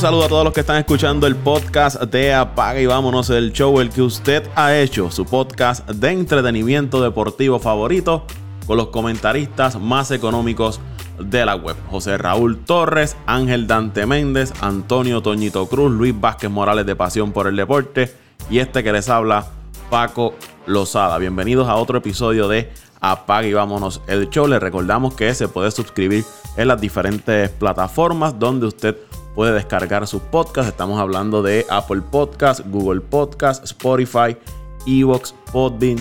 Saludo a todos los que están escuchando el podcast de Apaga y Vámonos, el show, el que usted ha hecho, su podcast de entretenimiento deportivo favorito, con los comentaristas más económicos de la web. José Raúl Torres, Ángel Dante Méndez, Antonio Toñito Cruz, Luis Vázquez Morales de Pasión por el Deporte y este que les habla, Paco Lozada. Bienvenidos a otro episodio de Apaga y Vámonos el show. Les recordamos que se puede suscribir en las diferentes plataformas donde usted puede descargar sus podcasts. Estamos hablando de Apple Podcasts, Google Podcasts, Spotify, Evox, Podbean,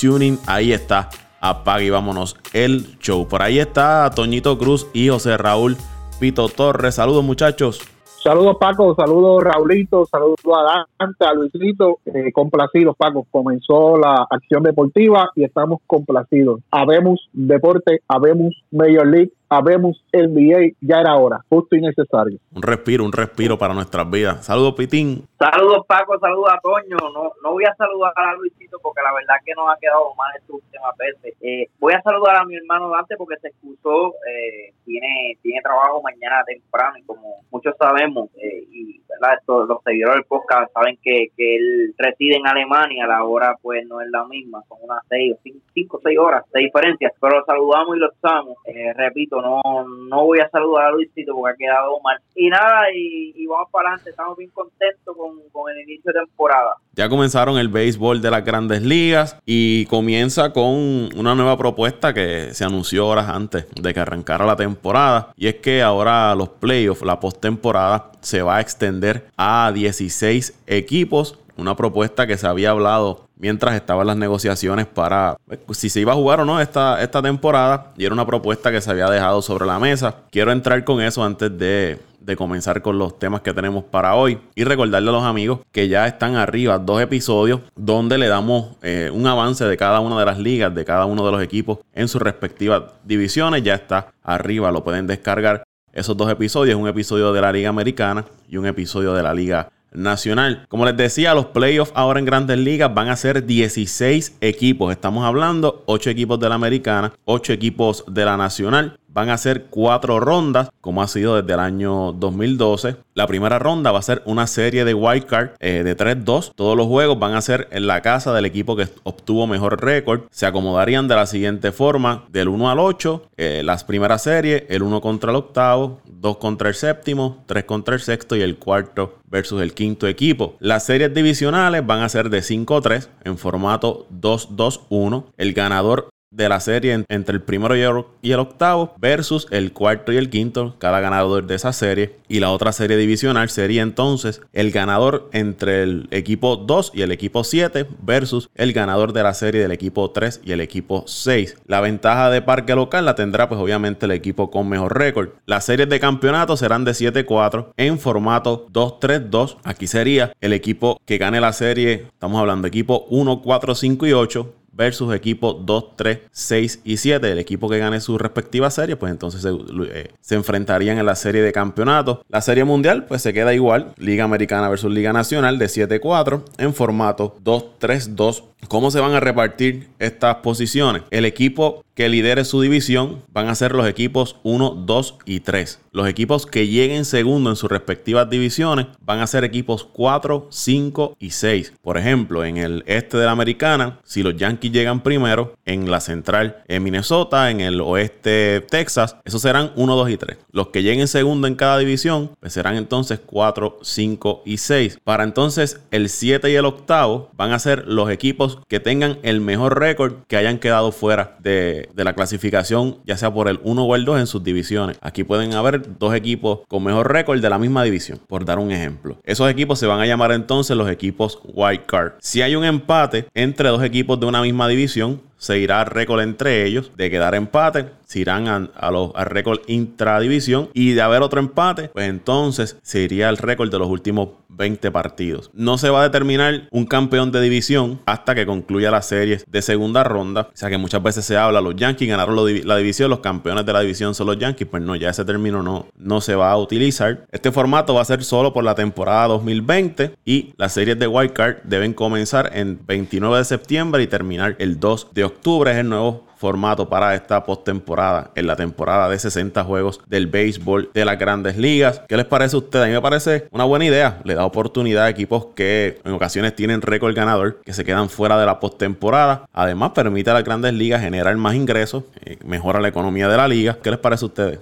Tuning. Ahí está. Apaga y vámonos el show. Por ahí está Toñito Cruz y José Raúl Pito Torres. Saludos muchachos. Saludos Paco, saludos Raulito, saludos a Dante, a Luisito, eh, complacidos Paco, comenzó la acción deportiva y estamos complacidos. Habemos deporte, habemos Major League, habemos NBA, ya era hora, justo y necesario. Un respiro, un respiro para nuestras vidas. Saludos, Pitín. Saludos, Paco, saludos a Toño. No, no voy a saludar a Luisito porque la verdad que nos ha quedado mal estas últimas veces. Eh, voy a saludar a mi hermano Dante porque se excusó, eh, tiene, tiene trabajo mañana temprano y como muchos sabemos, eh, y ¿verdad? los seguidores del podcast saben que, que él reside en Alemania, la hora pues no es la misma, son unas seis o cinco, o seis horas de diferencia, pero lo saludamos y lo usamos. repito, no, no voy a saludar a Luisito porque ha quedado mal. Y nada, y, vamos para adelante, estamos bien contentos con, con, el inicio de temporada. Ya comenzaron el béisbol de las grandes ligas y comienza con una nueva propuesta que se anunció horas antes de que arrancara la temporada. Y es que ahora los playoffs, la postemporada, se va a extender a 16 equipos una propuesta que se había hablado mientras estaban las negociaciones para pues, si se iba a jugar o no esta, esta temporada y era una propuesta que se había dejado sobre la mesa. Quiero entrar con eso antes de, comenzar con los temas que tenemos para hoy y recordarle a los amigos que ya están arriba dos episodios donde le damos eh, un avance de cada una de las ligas, de cada uno de los equipos en sus respectivas divisiones. Ya está arriba, lo pueden descargar. Esos dos episodios, un episodio de la Liga Americana y un episodio de la Liga nacional. Como les decía, los playoffs ahora en grandes ligas van a ser 16 equipos. Estamos hablando 8 equipos de la americana, 8 equipos de la nacional. Van a ser cuatro rondas, como ha sido desde el año 2012. La primera ronda va a ser una serie de wildcard eh, de 3-2. Todos los juegos van a ser en la casa del equipo que obtuvo mejor récord. Se acomodarían de la siguiente forma: del 1 al 8, eh, las primeras series, el 1 contra el octavo, 2 contra el séptimo, 3 contra el sexto y el cuarto versus el quinto equipo. Las series divisionales van a ser de 5-3 en formato 2-2-1. El ganador de la serie entre el primero y el, octavo versus el cuarto y el quinto, cada ganador de esa serie. Y la otra serie divisional sería entonces el ganador entre el equipo 2 y el equipo 7 versus el ganador de la serie del equipo 3 y el equipo 6. La ventaja de parque local la tendrá pues obviamente el equipo con mejor récord. Las series de campeonato serán de 7-4 en formato 2-3-2. Aquí sería el equipo que gane la serie, estamos hablando equipo 1, 4, 5 y 8 versus equipo 2, 3, 6 y 7. El equipo que gane su respectiva serie, pues entonces eh, se, enfrentarían en la serie de campeonato. La serie mundial, pues se queda igual. Liga Americana versus Liga Nacional de 7-4 en formato 2-3-2. ¿Cómo se van a repartir estas posiciones? El equipo que lidere su división van a ser los equipos 1, 2 y 3. Los equipos que lleguen segundo en sus respectivas divisiones van a ser equipos 4, 5 y 6. Por ejemplo, en el este de la americana, si los Yankees llegan primero, en la central en Minnesota, en el oeste Texas, esos serán 1, 2 y 3. Los que lleguen segundo en cada división pues serán entonces 4, 5 y 6. Para entonces el 7 y el octavo van a ser los equipos que tengan el mejor récord que hayan quedado fuera de, la clasificación, ya sea por el 1 o el 2 en sus divisiones. Aquí pueden haber dos equipos con mejor récord de la misma división, por dar un ejemplo. Esos equipos se van a llamar entonces los equipos White Card. Si hay un empate entre dos equipos de una misma división, se irá récord entre ellos. De quedar empate, se irán a, los, al récord intradivisión. Y de haber otro empate, pues entonces se iría el récord de los últimos 20 partidos. No se va a determinar un campeón de división hasta que concluya las series de segunda ronda. O sea que muchas veces se habla, los Yankees ganaron la división, los campeones de la división son los Yankees. Pues no, ya ese término no, no se va a utilizar. Este formato va a ser solo por la temporada 2020 y las series de Wild Card deben comenzar en 29 de septiembre y terminar el 2 de octubre. Es el nuevo formato para esta postemporada en la temporada de 60 juegos del béisbol de las grandes ligas. ¿Qué les parece a ustedes? A mí me parece una buena idea. Le da oportunidad a equipos que en ocasiones tienen récord ganador, que se quedan fuera de la postemporada. Además, permite a las grandes ligas generar más ingresos, eh, mejora la economía de la liga. ¿Qué les parece a ustedes?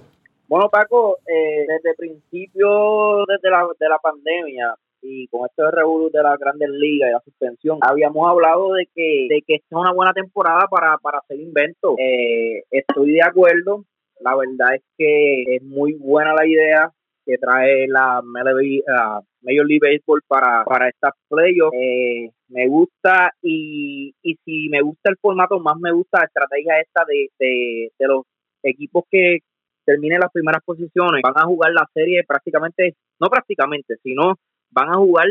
Bueno, Paco, eh, desde el principio, desde la, de la pandemia, y con esto de revolución de la grandes ligas y la suspensión, habíamos hablado de que, de que esta es una buena temporada para, para hacer inventos. Eh, estoy de acuerdo, la verdad es que es muy buena la idea que trae la Major League Baseball para, para estas playoffs. Eh, me gusta y, y si me gusta el formato, más me gusta la estrategia esta de, de, de los equipos que terminen las primeras posiciones, van a jugar la serie prácticamente, no prácticamente, sino van a jugar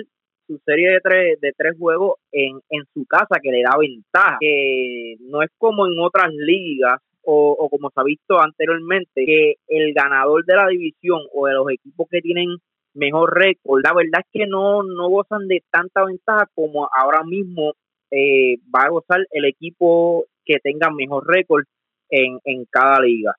su serie de tres, de tres juegos en, en su casa que le da ventaja, que no es como en otras ligas o, o, como se ha visto anteriormente, que el ganador de la división o de los equipos que tienen mejor récord, la verdad es que no, no gozan de tanta ventaja como ahora mismo eh, va a gozar el equipo que tenga mejor récord en, en cada liga.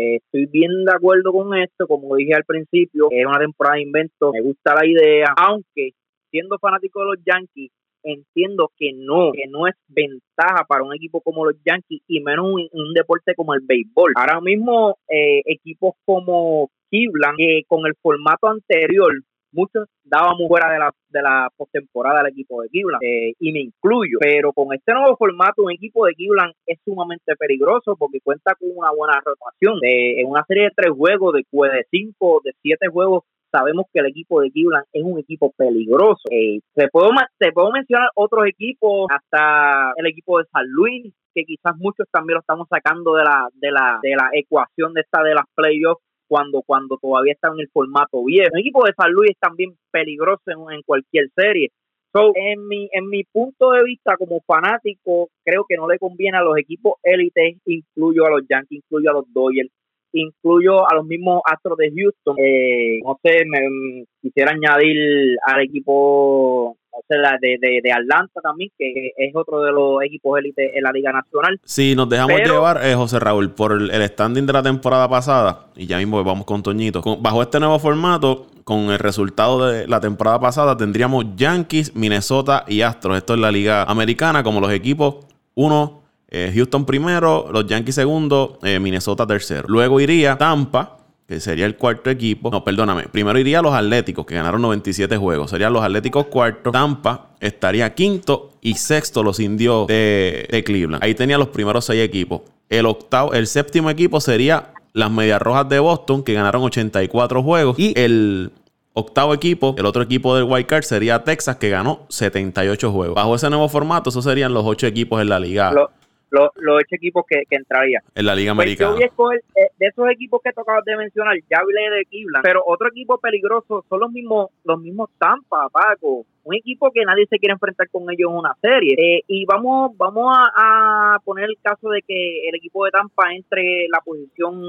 Eh, estoy bien de acuerdo con esto, como dije al principio, es una temporada de invento, me gusta la idea, aunque siendo fanático de los Yankees, entiendo que no, que no es ventaja para un equipo como los Yankees y menos un, un deporte como el béisbol. Ahora mismo eh, equipos como Cleveland, que con el formato anterior muchos dábamos fuera de la, de la postemporada del equipo de Cleveland, eh, y me incluyo. Pero con este nuevo formato, un equipo de Cleveland es sumamente peligroso porque cuenta con una buena rotación. en una serie de tres juegos, de, de cinco, de siete juegos, sabemos que el equipo de Cleveland es un equipo peligroso. Eh, te, puedo, te puedo mencionar otros equipos, hasta el equipo de San Luis, que quizás muchos también lo estamos sacando de la, de la, de la ecuación de esta de las playoffs cuando, cuando todavía está en el formato viejo. El equipo de San Luis es también peligroso en, cualquier serie. So, en mi, en mi punto de vista como fanático, creo que no le conviene a los equipos élites, incluyo a los Yankees, incluyo a los Dodgers, incluyo a los mismos Astros de Houston. Eh, no sé, me, quisiera añadir al equipo sea, de, de, de, Atlanta también, que es otro de los equipos élite en la Liga Nacional. Sí, nos dejamos llevar, eh, José Raúl, por el, standing de la temporada pasada, y ya mismo vamos con Toñito. bajo este nuevo formato, con el resultado de la temporada pasada, tendríamos Yankees, Minnesota y Astros. Esto es la Liga Americana, como los equipos, uno, eh, Houston primero, los Yankees segundo, eh, Minnesota tercero. Luego iría Tampa, que sería el cuarto equipo. No, perdóname. Primero iría los Atléticos, que ganaron 97 juegos. Serían los Atléticos cuarto. Tampa estaría quinto y sexto los indios de, Cleveland. Ahí tenía los primeros seis equipos. El octavo, el séptimo equipo sería las Medias Rojas de Boston, que ganaron 84 juegos. Y el octavo equipo, el otro equipo del White Card sería Texas, que ganó 78 juegos. Bajo ese nuevo formato, esos serían los ocho equipos en la liga los, los ocho equipos que, que entrarían. En la Liga pues Americana. Eh, de esos equipos que tocabas de mencionar, ya hablé de Cleveland, pero otro equipo peligroso son los mismos, los mismos Tampa, Paco. Un equipo que nadie se quiere enfrentar con ellos en una serie. Eh, y vamos, vamos a, poner el caso de que el equipo de Tampa entre la posición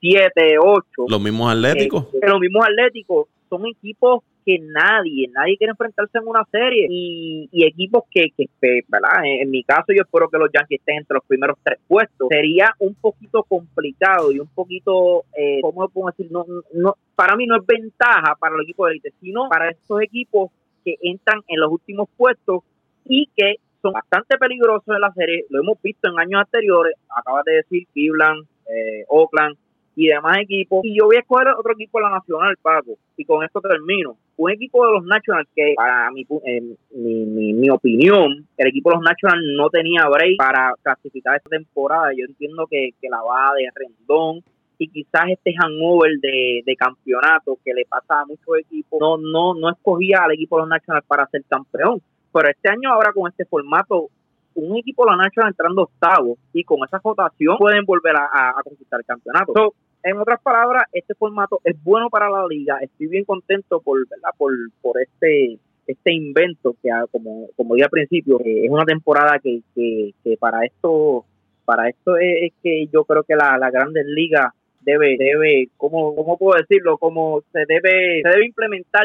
7, 8. Los mismos atléticos. Eh, los mismos atléticos son equipos que nadie, nadie quiere enfrentarse en una serie y, equipos que, que, ¿verdad? En, mi caso yo espero que los Yankees estén entre los primeros tres puestos. Sería un poquito complicado y un poquito, eh, ¿cómo puedo decir? No, no, para mí no es ventaja para el equipo de élite, sino para estos equipos que entran en los últimos puestos y que son bastante peligrosos en la serie. Lo hemos visto en años anteriores. Acabas de decir Cleveland, eh, Oakland, y demás equipos. Y yo voy a escoger otro equipo de la Nacional, Paco, y con esto termino. Un equipo de los Nationals que, para mi, mi, mi, opinión, el equipo de los Nationals no tenía break para clasificar esta temporada. Yo entiendo que, que la baja de Rendón y quizás este hangover de, de campeonato que le pasa a muchos equipos, no, no, no escogía al equipo de los Nationals para ser campeón. Pero este año ahora con este formato un equipo la Nationals entrando octavo y con esa votación pueden volver a, conquistar el campeonato. en otras palabras, este formato es bueno para la liga. Estoy bien contento por, ¿verdad? por, por este este invento que como como dije al principio es una temporada que, que, para esto para esto es, que yo creo que la, la Grandes Ligas debe debe cómo cómo puedo decirlo como se debe se debe implementar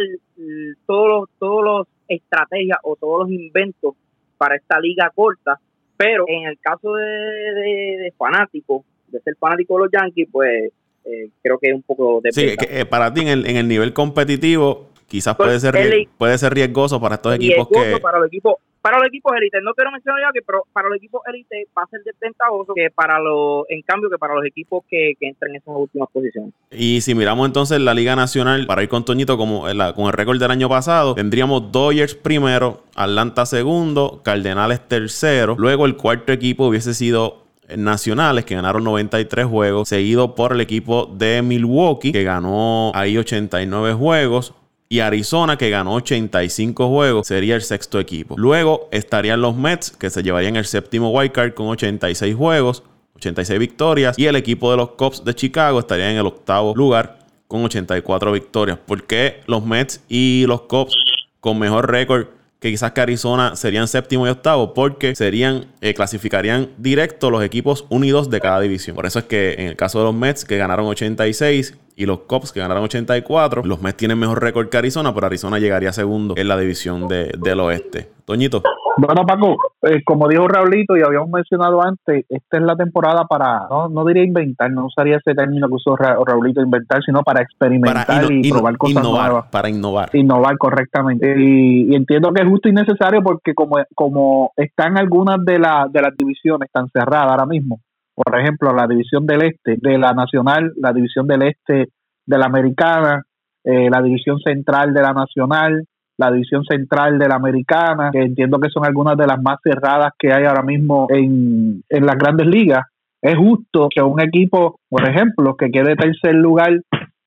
todos los todos los estrategias o todos los inventos para esta liga corta Pero en el caso de, de, fanático, de ser fanático de los Yankees, pues eh, creo que es un poco de... Sí, que, para ti en el, en el nivel competitivo quizás pues, puede ser puede ser riesgoso para estos equipos que para los equipos para los equipos élite, no quiero mencionar ya que, pero para los equipos élite va a ser desventajoso que para los, en cambio que para los equipos que, que entran en esas últimas posiciones. Y si miramos entonces la Liga Nacional, para ir con Toñito como con el récord del año pasado, tendríamos Dodgers primero, Atlanta segundo, Cardenales tercero, luego el cuarto equipo hubiese sido nacionales que ganaron 93 juegos, seguido por el equipo de Milwaukee que ganó ahí 89 juegos. Y Arizona, que ganó 85 juegos, sería el sexto equipo. Luego estarían los Mets, que se llevarían el séptimo wildcard con 86 juegos, 86 victorias. Y el equipo de los Cubs de Chicago estaría en el octavo lugar con 84 victorias. ¿Por qué los Mets y los Cubs con mejor récord que quizás que Arizona serían séptimo y octavo porque serían eh, clasificarían directo los equipos unidos de cada división. Por eso es que en el caso de los Mets que ganaron 86 y los Cubs que ganaron 84, los Mets tienen mejor récord que Arizona, pero Arizona llegaría segundo en la división del oeste. Toñito. Bueno, Paco, eh, como dijo Raulito y habíamos mencionado antes, esta es la temporada para, no, no diría inventar, no usaría ese término que usó Raulito, inventar, sino para experimentar y probar cosas nuevas. Para innovar. Innovar correctamente. Y, entiendo que es justo y necesario porque como, como están algunas de, la, de las divisiones, están cerradas ahora mismo. Por ejemplo, la división del este, de la nacional, la división del este de la americana, eh, la división central de la nacional, la división central de la americana, que entiendo que son algunas de las más cerradas que hay ahora mismo en, en las grandes ligas. Es justo que un equipo, por ejemplo, que quede tercer lugar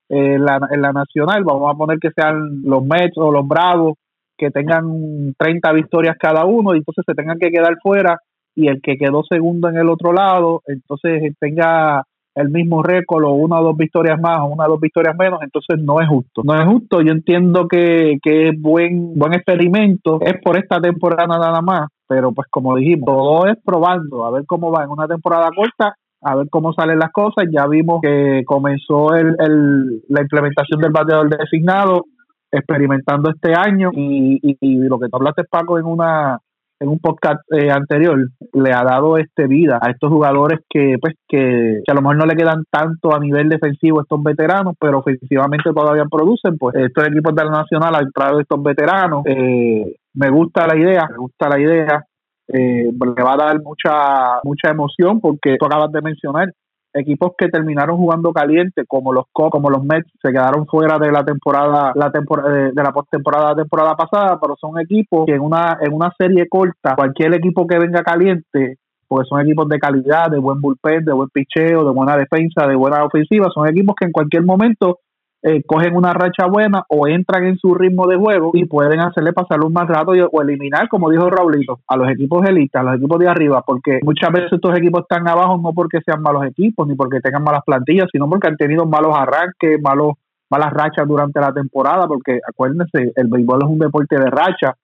en la, en la nacional, vamos a poner que sean los Mets o los Bravos, que tengan 30 victorias cada uno y entonces se tengan que quedar fuera y el que quedó segundo en el otro lado, entonces tenga el mismo récord o una o dos victorias más o una o dos victorias menos, entonces no es justo. No es justo, yo entiendo que, que es buen, buen experimento, es por esta temporada nada más, pero pues como dijimos, todo es probando, a ver cómo va en una temporada corta, a ver cómo salen las cosas. Ya vimos que comenzó el, el, la implementación del bateador designado, experimentando este año y, y, y lo que tú hablaste Paco en una en un podcast eh, anterior le ha dado este vida a estos jugadores que pues que, a lo mejor no le quedan tanto a nivel defensivo estos veteranos pero ofensivamente todavía producen pues estos equipos de la nacional han traído estos veteranos eh, me gusta la idea me gusta la idea eh, le va a dar mucha mucha emoción porque tú acabas de mencionar equipos que terminaron jugando caliente como los como los Mets se quedaron fuera de la temporada la temporada de, la postemporada temporada pasada pero son equipos que en una en una serie corta cualquier equipo que venga caliente porque son equipos de calidad de buen bullpen de buen picheo de buena defensa de buena ofensiva son equipos que en cualquier momento eh, cogen una racha buena o entran en su ritmo de juego y pueden hacerle pasar un más rato o eliminar, como dijo Raulito, a los equipos élites, a los equipos de arriba, porque muchas veces estos equipos están abajo no porque sean malos equipos ni porque tengan malas plantillas, sino porque han tenido malos arranques, malos malas rachas durante la temporada, porque acuérdense, el béisbol es un deporte de racha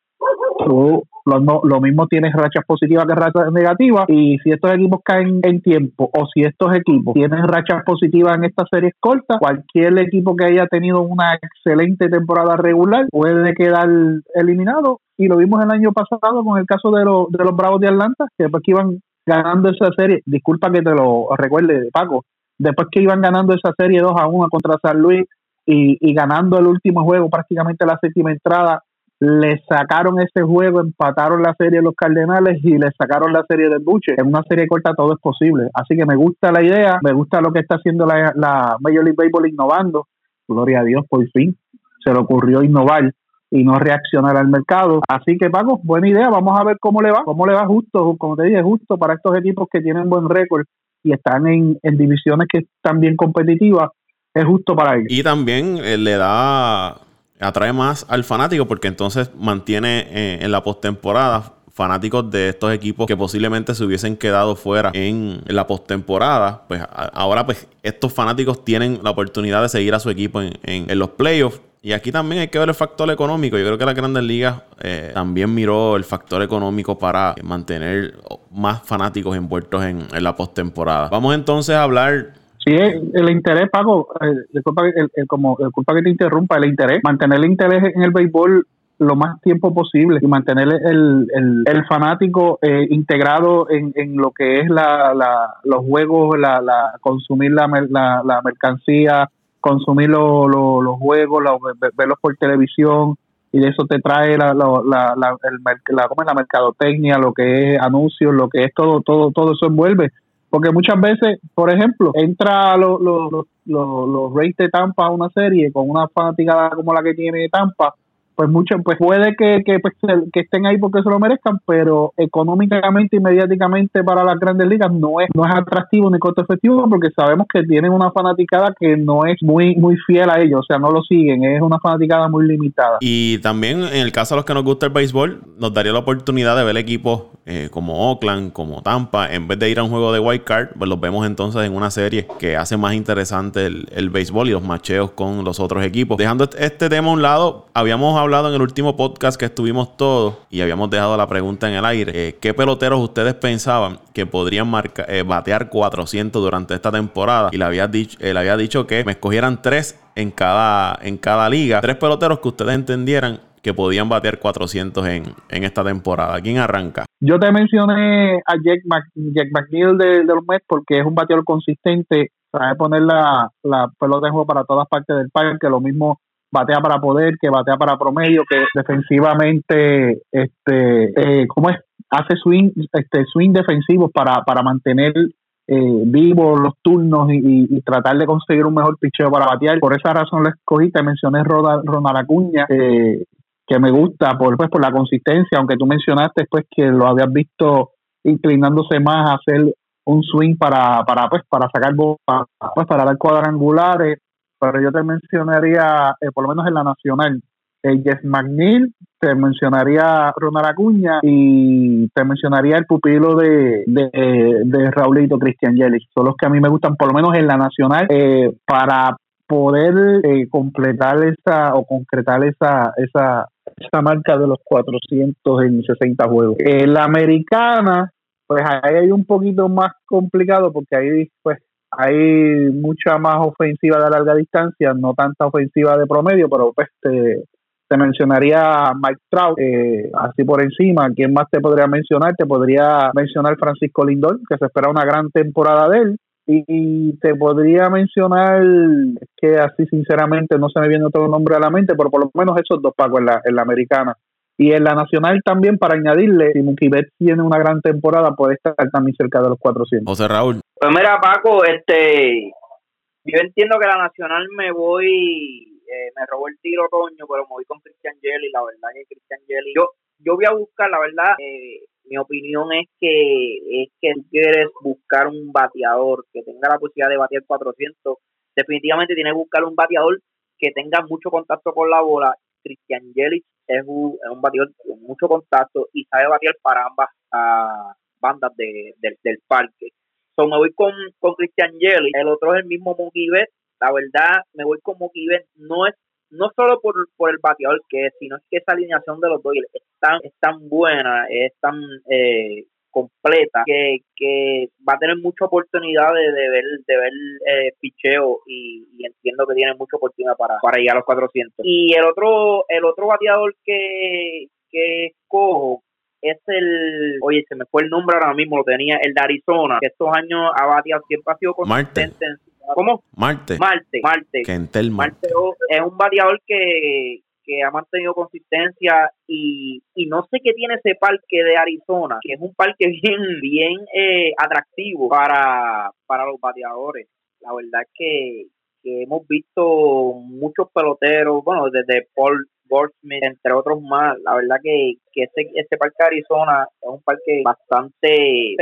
lo, lo, mismo tienes rachas positivas que rachas negativas y si estos equipos caen en tiempo o si estos equipos tienen rachas positivas en estas series cortas, cualquier equipo que haya tenido una excelente temporada regular puede quedar eliminado y lo vimos el año pasado con el caso de, los de los Bravos de Atlanta, que después que iban ganando esa serie, disculpa que te lo recuerde Paco, después que iban ganando esa serie 2 a 1 contra San Luis y, y ganando el último juego, prácticamente la séptima entrada, le sacaron ese juego, empataron la serie de los Cardenales y le sacaron la serie del Buche. En una serie corta todo es posible. Así que me gusta la idea, me gusta lo que está haciendo la, Major League Baseball innovando. Gloria a Dios, por fin se le ocurrió innovar y no reaccionar al mercado. Así que, Paco, buena idea. Vamos a ver cómo le va. Cómo le va justo, como te dije, justo para estos equipos que tienen buen récord y están en, en divisiones que están bien competitivas. Es justo para ellos. Y también eh, le da atrae más al fanático porque entonces mantiene eh, en la postemporada fanáticos de estos equipos que posiblemente se hubiesen quedado fuera en, la postemporada. Pues ahora pues estos fanáticos tienen la oportunidad de seguir a su equipo en, los playoffs. Y aquí también hay que ver el factor económico. Yo creo que la Grandes Ligas eh, también miró el factor económico para mantener más fanáticos envueltos en, en la postemporada. Vamos entonces a hablar Sí, el interés, Pago, eh, disculpa, el, como, disculpa que te interrumpa, el interés, mantener el interés en el béisbol lo más tiempo posible y mantener el, el, fanático eh, integrado en, en, lo que es la, la, los juegos, la, la consumir la, la, la mercancía, consumir los juegos, verlos por televisión y de eso te trae la, la, la, la, el, la, la mercadotecnia, lo que es anuncios, lo que es todo, todo, todo eso envuelve. Porque muchas veces, por ejemplo, entra los los los los Rays de Tampa a una serie con una fanaticada como la que tiene Tampa pues mucho, pues puede que, que, pues, que estén ahí porque se lo merezcan, pero económicamente y mediáticamente para las grandes ligas no es, no es atractivo ni costo efectivo porque sabemos que tienen una fanaticada que no es muy, muy fiel a ellos, o sea, no lo siguen, es una fanaticada muy limitada. Y también en el caso de los que nos gusta el béisbol, nos daría la oportunidad de ver equipos eh, como Oakland, como Tampa, en vez de ir a un juego de wild card, pues los vemos entonces en una serie que hace más interesante el, el béisbol y los macheos con los otros equipos. Dejando este tema a un lado, habíamos hablado en el último podcast que estuvimos todos y habíamos dejado la pregunta en el aire. Eh, ¿Qué peloteros ustedes pensaban que podrían eh, batear 400 durante esta temporada? Y le había, dicho, le había dicho que me escogieran tres en cada, en cada liga. Tres peloteros que ustedes entendieran que podían batear 400 en, en esta temporada. ¿Quién arranca? Yo te mencioné a Jack, McNeil de, los Mets porque es un bateador consistente, sabe poner la, la pelota en juego para todas partes del parque, lo mismo batea para poder, que batea para promedio, que defensivamente, este, eh, ¿cómo es? Hace swing, este, swing defensivos para, para mantener eh, vivos los turnos y, tratar de conseguir un mejor picheo para batear. Por esa razón le escogí, te mencioné Ronald Acuña, eh, que me gusta por, pues, por la consistencia, aunque tú mencionaste pues que lo habías visto inclinándose más a hacer un swing para, para pues para sacar pues, para dar cuadrangulares pero yo te mencionaría, eh, por lo menos en la nacional, el Jeff McNeil, te mencionaría Ronald Acuña y te mencionaría el pupilo de, de, de Raulito Cristian Yelich. Son los que a mí me gustan, por lo menos en la nacional, eh, para poder eh, completar esa o concretar esa, esa, esa marca de los 400 en 60 juegos. La americana, pues ahí hay un poquito más complicado porque ahí pues hay mucha más ofensiva de larga distancia, no tanta ofensiva de promedio, pero pues te, mencionaría Mike Trout, eh, así por encima. ¿Quién más te podría mencionar? Te podría mencionar Francisco Lindor, que se espera una gran temporada de él. Y, te podría mencionar, que así sinceramente no se me viene otro nombre a la mente, pero por lo menos esos dos pagos en la, en la americana. Y en la nacional también, para añadirle, si Mookie tiene una gran temporada, puede estar también cerca de los 400. José Raúl. Pues mira, Paco, este, yo entiendo que la nacional me voy, eh, me robó el tiro Toño, pero me voy con Christian Jelly, la verdad que Christian Jelly, yo, yo voy a buscar, la verdad, eh, mi opinión es que es que quieres buscar un bateador que tenga la posibilidad de batear 400, definitivamente tienes que buscar un bateador que tenga mucho contacto con la bola. Christian Jelly es un, es un bateador con mucho contacto y sabe batear para ambas ah, bandas de, del parque. So, me voy con, con Christian Jelly. El otro es el mismo Mookie La verdad, me voy con Mookie No es no solo por, por el bateador que es, sino que esa alineación de los dos es tan, es tan buena, es tan eh, completa que, que va a tener mucha oportunidad de, ver de ver eh, picheo y, entiendo que tiene mucha oportunidad para, para llegar a los 400 y el otro el otro bateador que que escojo es el, oye, se me fue el nombre ahora mismo, lo tenía, el de Arizona, que estos años ha bateado, siempre ha sido consistente. Marte. ¿Cómo? Marte. Marte. Marte. Marte es un bateador que que ha mantenido consistencia y, y no sé qué tiene ese parque de Arizona, que es un parque bien, bien eh, atractivo para, para los bateadores. La verdad es que, que hemos visto muchos peloteros, bueno, desde Paul Goldsmith, entre otros más. La verdad que, que este, este parque de Arizona es un parque bastante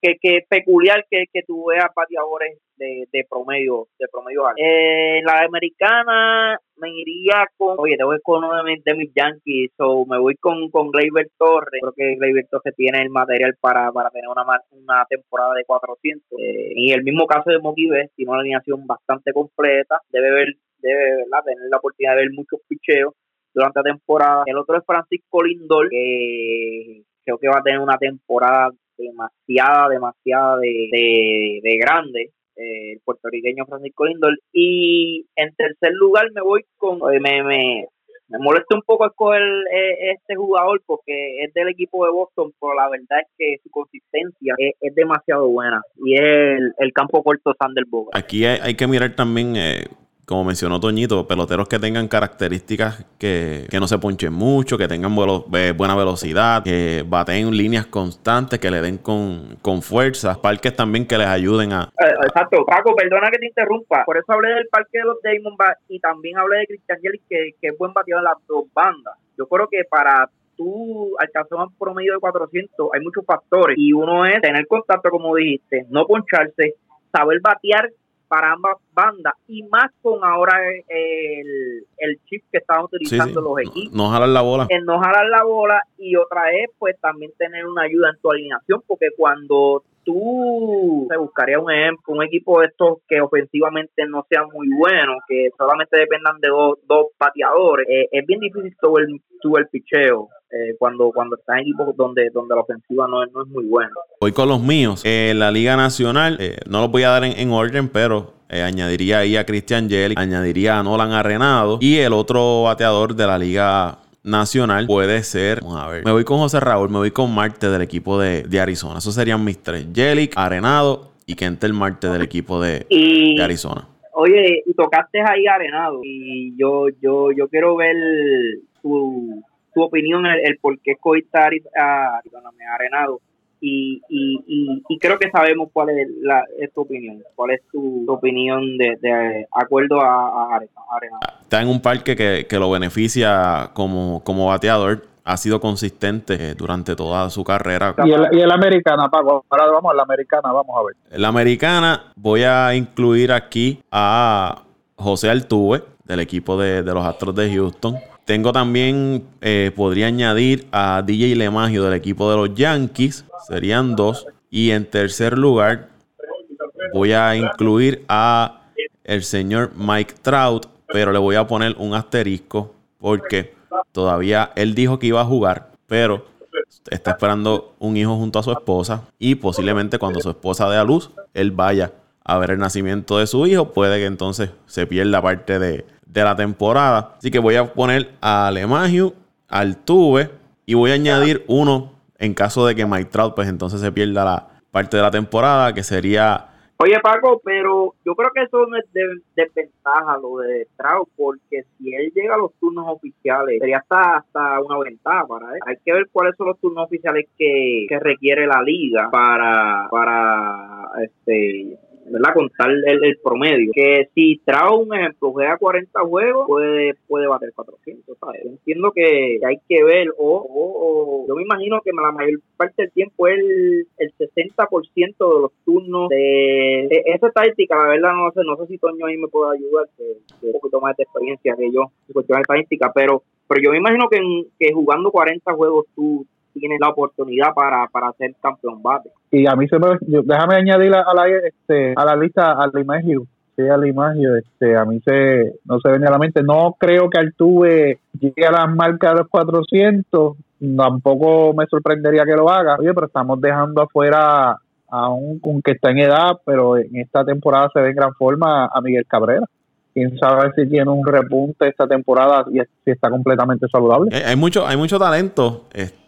que, que peculiar que, que tú veas bateadores de, de promedio, de promedio alto. Eh, la americana me iría con, oye, te voy con uno mis, Yankees, o me voy con, con Gleyber Torres. Creo que Gleyber Torres tiene el material para, para tener una, una temporada de 400. Eh, y el mismo caso de Mookie tiene una alineación bastante completa, debe ver debe tener la oportunidad de ver muchos picheos durante la temporada. El otro es Francisco Lindor, que creo que va a tener una temporada demasiada, demasiada de, de, grande. Eh, el puertorriqueño Francisco Lindor. Y en tercer lugar me voy con, me, me, me molesta un poco escoger eh, este jugador porque es del equipo de Boston, pero la verdad es que su consistencia es, demasiado buena y es el, campo corto Sander Bogart. Aquí hay, que mirar también eh, como mencionó Toñito, peloteros que tengan características que, no se ponchen mucho, que tengan buena velocidad, que baten líneas constantes, que le den con, con fuerza, parques también que les ayuden a... Eh, exacto, Paco, perdona que te interrumpa, por eso hablé del parque de los Diamondbacks y también hablé de Christian Yelich, que, que es buen bateador en las dos bandas. Yo creo que para tú alcanzar un promedio de 400 hay muchos factores y uno es tener contacto, como dijiste, no poncharse, saber batear para ambas bandas y más con ahora el, el chip que están utilizando los equipos. No, jalar la bola. El no jalar la bola y otra es pues también tener una ayuda en tu alineación porque cuando tú te buscaría un ejemplo, un equipo de estos que ofensivamente no sea muy bueno, que solamente dependan de dos, dos pateadores, eh, es bien difícil todo el, todo el picheo. Eh, cuando cuando estás en equipos donde donde la ofensiva no, no es muy buena. Voy con los míos. Eh, la Liga Nacional, eh, no los voy a dar en, orden, pero añadiría ahí a Christian Jelly, añadiría a Nolan Arenado y el otro bateador de la Liga Nacional puede ser, vamos a ver, me voy con José Raúl, me voy con Marte del equipo de, Arizona. Esos serían mis tres, Jelic, Arenado y Kentel Marte del equipo de, de Arizona. Oye, y tocaste ahí Arenado y yo yo yo quiero ver tu tu opinión, el, el por qué escogiste a, Arenado. Y, y, y, creo que sabemos cuál es, la, tu opinión. ¿Cuál es tu, opinión de, de, acuerdo a, Arenado? Está en un parque que, que lo beneficia como, como bateador ha sido consistente durante toda su carrera. Y el, y el americana, Paco, ahora vamos a la americana, vamos a ver. La americana, voy a incluir aquí a José Altuve, del equipo de, de los Astros de Houston. Tengo también, eh, podría añadir a DJ Lemagio del equipo de los Yankees. Serían dos. Y en tercer lugar, voy a incluir a el señor Mike Trout, pero le voy a poner un asterisco porque todavía él dijo que iba a jugar, pero está esperando un hijo junto a su esposa y posiblemente cuando su esposa dé a luz, él vaya a ver el nacimiento de su hijo, puede que entonces se pierda parte de, de la temporada. Así que voy a poner a Lemagio, al Tuve y voy a añadir uno en caso de que Mike Trout pues entonces se pierda la parte de la temporada que sería... Oye Paco, pero yo creo que eso no es de desventaja lo de Trout porque si él llega a los turnos oficiales sería hasta, hasta una ventaja para él. Hay que ver cuáles son los turnos oficiales que, que requiere la liga para, para este ¿verdad? Contar el, el, promedio. Que si trae un ejemplo, juega 40 juegos, puede, puede bater 400, ¿sabes? entiendo que hay que ver, o, yo me imagino que la mayor parte del tiempo es el, el 60% de los turnos de, esa estadística, la verdad no sé, no sé si Toño ahí me puede ayudar, que, un poquito más de experiencia que yo en cuestión de estadística, pero, pero yo me imagino que, que jugando 40 juegos tú tiene la oportunidad para, para ser campeón bate. Y a mí se me, déjame añadir a la, este, a la lista a la imagen sí, a la imagen, este, a mí se, no se venía a la mente, no creo que Altuve llegue a las marcas de los 400, tampoco me sorprendería que lo haga, oye, pero estamos dejando afuera a un, que está en edad, pero en esta temporada se ve en gran forma a Miguel Cabrera quién sabe si tiene un repunte esta temporada y si está completamente saludable. Eh, hay mucho, hay mucho talento. Este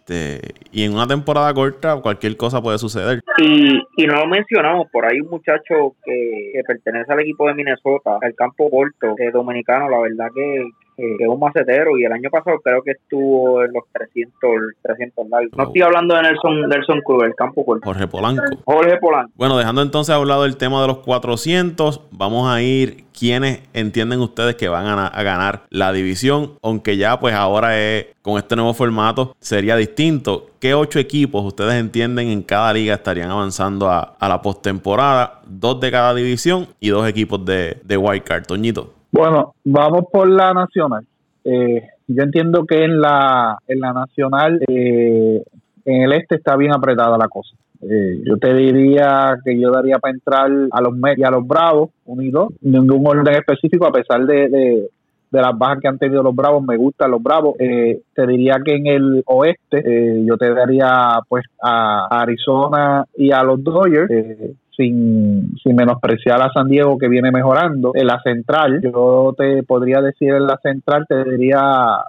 y en una temporada corta cualquier cosa puede suceder. Y, y no lo mencionamos, por ahí un muchacho que, pertenece al equipo de Minnesota, el campo corto, es dominicano, la verdad que, que es un macetero y el año pasado creo que estuvo en los 300, 300 largos. No estoy hablando de Nelson, Nelson Cruz, el campo corto. Jorge Polanco. Jorge Polanco. Bueno, dejando entonces a un lado el tema de los 400, vamos a ir quiénes entienden ustedes que van a, ganar la división, aunque ya pues ahora es, con este nuevo formato sería distinto. ¿Qué ocho equipos ustedes entienden en cada liga estarían avanzando a, la postemporada? Dos de cada división y dos equipos de, de White Card. Toñito. Bueno, vamos por la nacional. Eh, yo entiendo que en la, en la nacional, eh, en el este está bien apretada la cosa. Eh, yo te diría que yo daría para entrar a los Mets y a los Bravos, unidos, ningún orden específico, a pesar de, de, las bajas que han tenido los Bravos, me gustan los Bravos. Eh, te diría que en el oeste eh, yo te daría pues a Arizona y a los Dodgers sin, sin menospreciar a San Diego que viene mejorando. En la central, yo te podría decir en la central, te diría,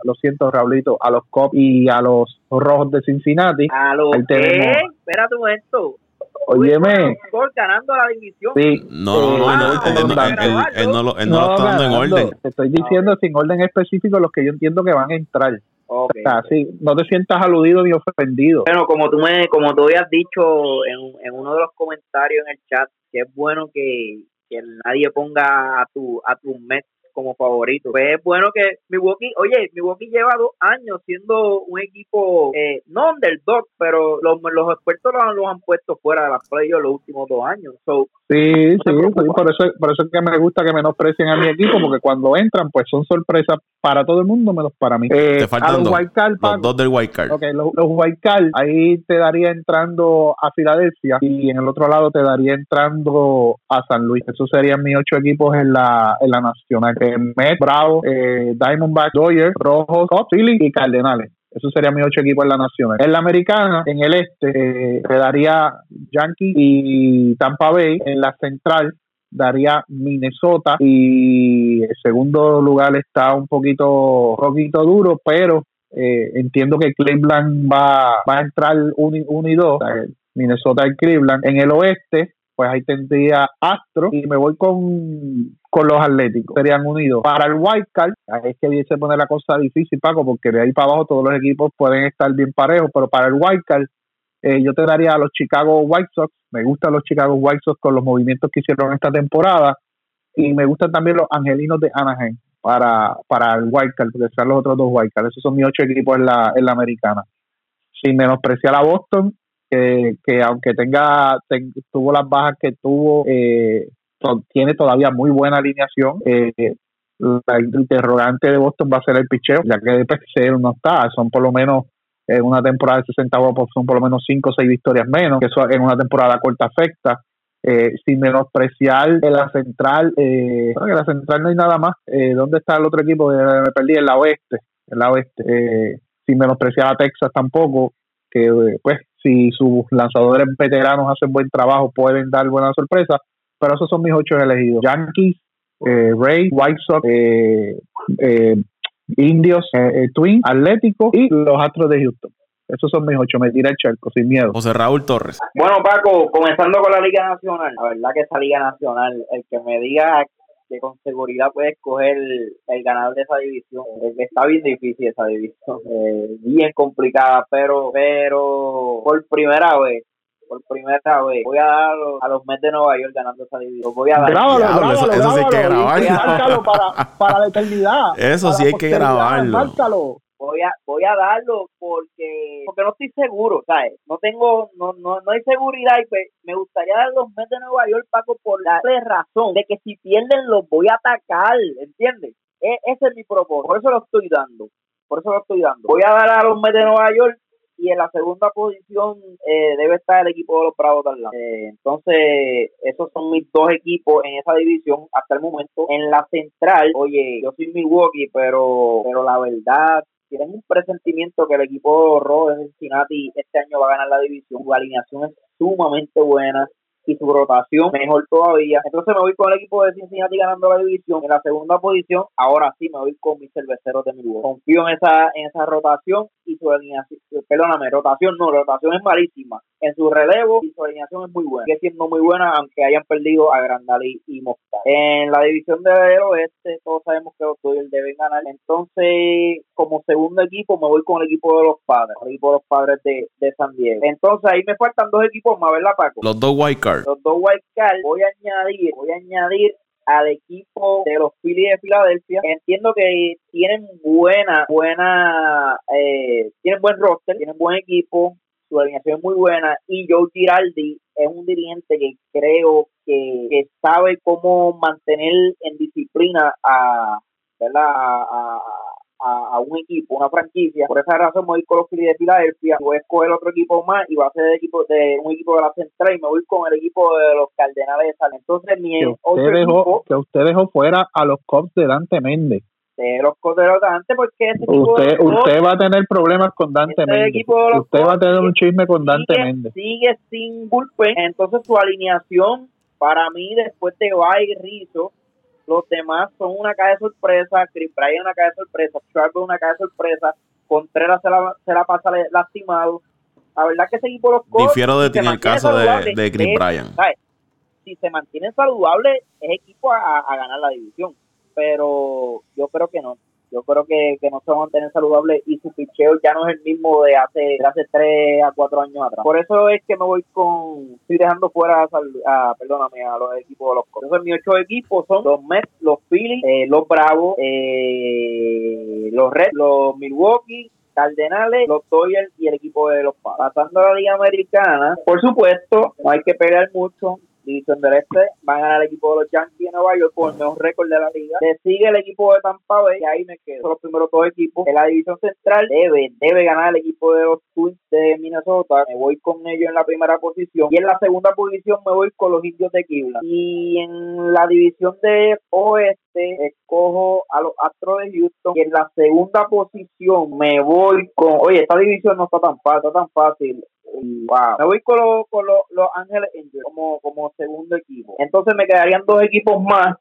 lo siento, Raulito, a los Cubs y a los Rojos de Cincinnati. ¿A los qué? Espérate un momento. Óyeme, Gol ganando la división. sí. No, no, no, él, no, lo, está dando en orden. Te estoy diciendo sin orden específico los que yo entiendo que van a entrar. Ok. O sea, sí, no te sientas aludido ni ofendido. Bueno, como tú me, como tú habías dicho en, en uno de los comentarios en el chat, que es bueno que, que nadie ponga a tu a tu Mets como favorito. Pues es bueno que Milwaukee, oye, Milwaukee lleva dos años siendo un equipo eh, no underdog, pero los, los expertos los, han- los han puesto fuera de las playoffs los últimos dos años. So, Sí, sí, te sí, por eso, por eso es que me gusta que menosprecien a mi equipo, porque cuando entran, pues son sorpresas para todo el mundo, menos para mí. Eh, Te a faltan los dos. wild card, Los dos del White Card. ok, los, los wild card, ahí te daría entrando a Filadelfia y en el otro lado te daría entrando a San Luis. Esos serían mis ocho equipos en la, en la nacional. Eh, Mets, Bravo, eh, Diamondback, Dodgers, Rojos, Cubs, Phillies y Cardenales. Esos serían mis ocho equipos en la nacional. En la americana, en el este, eh, daría Yankees y Tampa Bay. En la central, daría Minnesota. Y el segundo lugar está un poquito, poquito duro, pero eh, entiendo que Cleveland va, va a entrar 1 y 2. Minnesota y Cleveland. En el oeste, pues ahí tendría Astro y me voy con, con los Atléticos. Serían unidos. Para el White Card, es que se pone la cosa difícil, Paco, porque de ahí para abajo todos los equipos pueden estar bien parejos, pero para el White Card, eh, yo te daría a los Chicago White Sox. Me gustan los Chicago White Sox con los movimientos que hicieron esta temporada. Y me gustan también los Angelinos de Anaheim para, para el White Card, porque están los otros dos White Card. Esos son mis ocho equipos en la, en la americana. Sin menospreciar a Boston, que, que aunque tenga ten- tuvo las bajas que tuvo, eh, tiene todavía muy buena alineación. Eh, la interrogante de Boston va a ser el picheo, ya que el PCL no está, son por lo menos en una temporada de 60 juegos pues, son por lo menos 5 o 6 victorias menos, que eso en una temporada corta afecta. Eh, sin menospreciar en la central, eh, en la central no hay nada más. Eh, ¿Dónde está el otro equipo? Eh, me perdí, en la oeste. En la oeste. Eh, sin menospreciar a Texas tampoco, que eh, pues si sus lanzadores veteranos hacen buen trabajo pueden dar buena sorpresa, pero esos son mis ocho elegidos. Yankees, eh, Rays, White Sox, eh, eh, Indios, eh, eh, Twins, Atlético y los Astros de Houston. Esos son mis ocho, me tira el charco sin miedo. José Raúl Torres. Bueno, Paco, comenzando con la Liga Nacional, la verdad que esa Liga Nacional, el que me diga que con seguridad puede escoger el, el ganador de esa división, es que está bien difícil esa división, eh, bien complicada, pero pero por primera vez, por primera vez, voy a dar a los, a los Mets de Nueva York ganando esa división. Voy a dar Grábalo, grábalo, eso- eso sí hay que para, para la eternidad. Eso Para sí hay que grabarlo. Márcalo. voy a voy a darlo porque porque no estoy seguro sabes no tengo no no no hay seguridad y pues, me gustaría dar los Mets de Nueva York Paco por la razón de que si pierden los voy a atacar ¿entiendes? E- ese es mi propósito por eso lo estoy dando por eso lo estoy dando voy a dar a los Mets de Nueva York y en la segunda posición eh, debe estar el equipo de los Bravos de Atlanta. Eh, entonces, esos son mis dos equipos en esa división hasta el momento. En la central, oye, yo soy Milwaukee, pero, pero la verdad, tienen un presentimiento que el equipo rojo de Cincinnati este año va a ganar la división. Su alineación es sumamente buena y su rotación mejor todavía. Entonces me voy con el equipo de Cincinnati ganando la división. En la segunda posición, ahora sí me voy con mis cerveceros de Milwaukee. Confío en esa, en esa rotación y su alineación, perdóname, rotación no, rotación es malísima. En su relevo y su alineación es muy buena. Sigue siendo muy buena aunque hayan perdido a Grandali y Mosca. En la división del oeste, todos sabemos que los Dodgers deben ganar. Entonces, como segundo equipo, me voy con el equipo de los padres, el equipo de los padres de, de San Diego. Entonces, ahí me faltan dos equipos más, ¿verdad, Paco? Los dos White Los dos wild card, voy a añadir, voy a añadir al equipo de los Phillies de Filadelfia. Entiendo que tienen buena, buena, eh, tienen buen roster, tienen buen equipo, su alineación es muy buena y Joe Giraldi es un dirigente que creo que, que sabe cómo mantener en disciplina a, ¿verdad? a, a- a, a un equipo, una franquicia. Por esa razón me voy con los Phillies de Filadelfia. Voy a escoger otro equipo más y va a ser el equipo de un equipo de la central y me voy con el equipo de los Cardenales de San. Entonces mi Que otro usted, dejó, equipo, que usted dejó fuera a los Cubs de Dante Méndez. de los coteros de antes porque equipo Usted, usted va a tener problemas con Dante Este Méndez. Usted va a tener un chisme con Dante sigue, Méndez. sigue sin bullpen, entonces su alineación para mí después de Bay y Rizzo, los demás son una caja de sorpresa, Chris Bryan una caja de sorpresa, Sharp una caja de sorpresa, Contreras se la, se la pasa lastimado. La verdad que ese equipo los Colts, Difiero de ti en el mantiene caso de, saludable, de Chris es- Bryan. ¿sabes? Si se mantienen saludables, es equipo a, a ganar la división. Pero yo creo que no. Yo creo que, que no se van a mantener saludables y su picheo ya no es el mismo de hace, de hace 3 a 4 años atrás. Por eso es que me voy con. Estoy dejando fuera a, a- perdóname, a los equipos de los. Entonces, mis ocho equipos son los Mets, los Phillies, eh, los Bravos, eh, los Reds, los Milwaukee, Cardenales, los Dodgers y el equipo de los Padres. Pasando a la Liga Americana, por supuesto, no hay que pelear mucho. División del Este va a ganar el equipo de los Yankees de Nueva York con el mejor récord de la liga. Le sigue el equipo de Tampa Bay y ahí me quedo. Son los primeros dos equipos. En la división central debe, debe ganar el equipo de los Twins de Minnesota. Me voy con ellos en la primera posición. Y en la segunda posición me voy con los indios de Cleveland. Y en la división de oeste escojo a los Astros de Houston. Y en la segunda posición me voy con... Oye, esta división no está tan fácil, está tan fácil. Wow. Me voy con, los- con los, los Ángeles Angels como, como segundo equipo. Entonces me quedarían dos equipos más.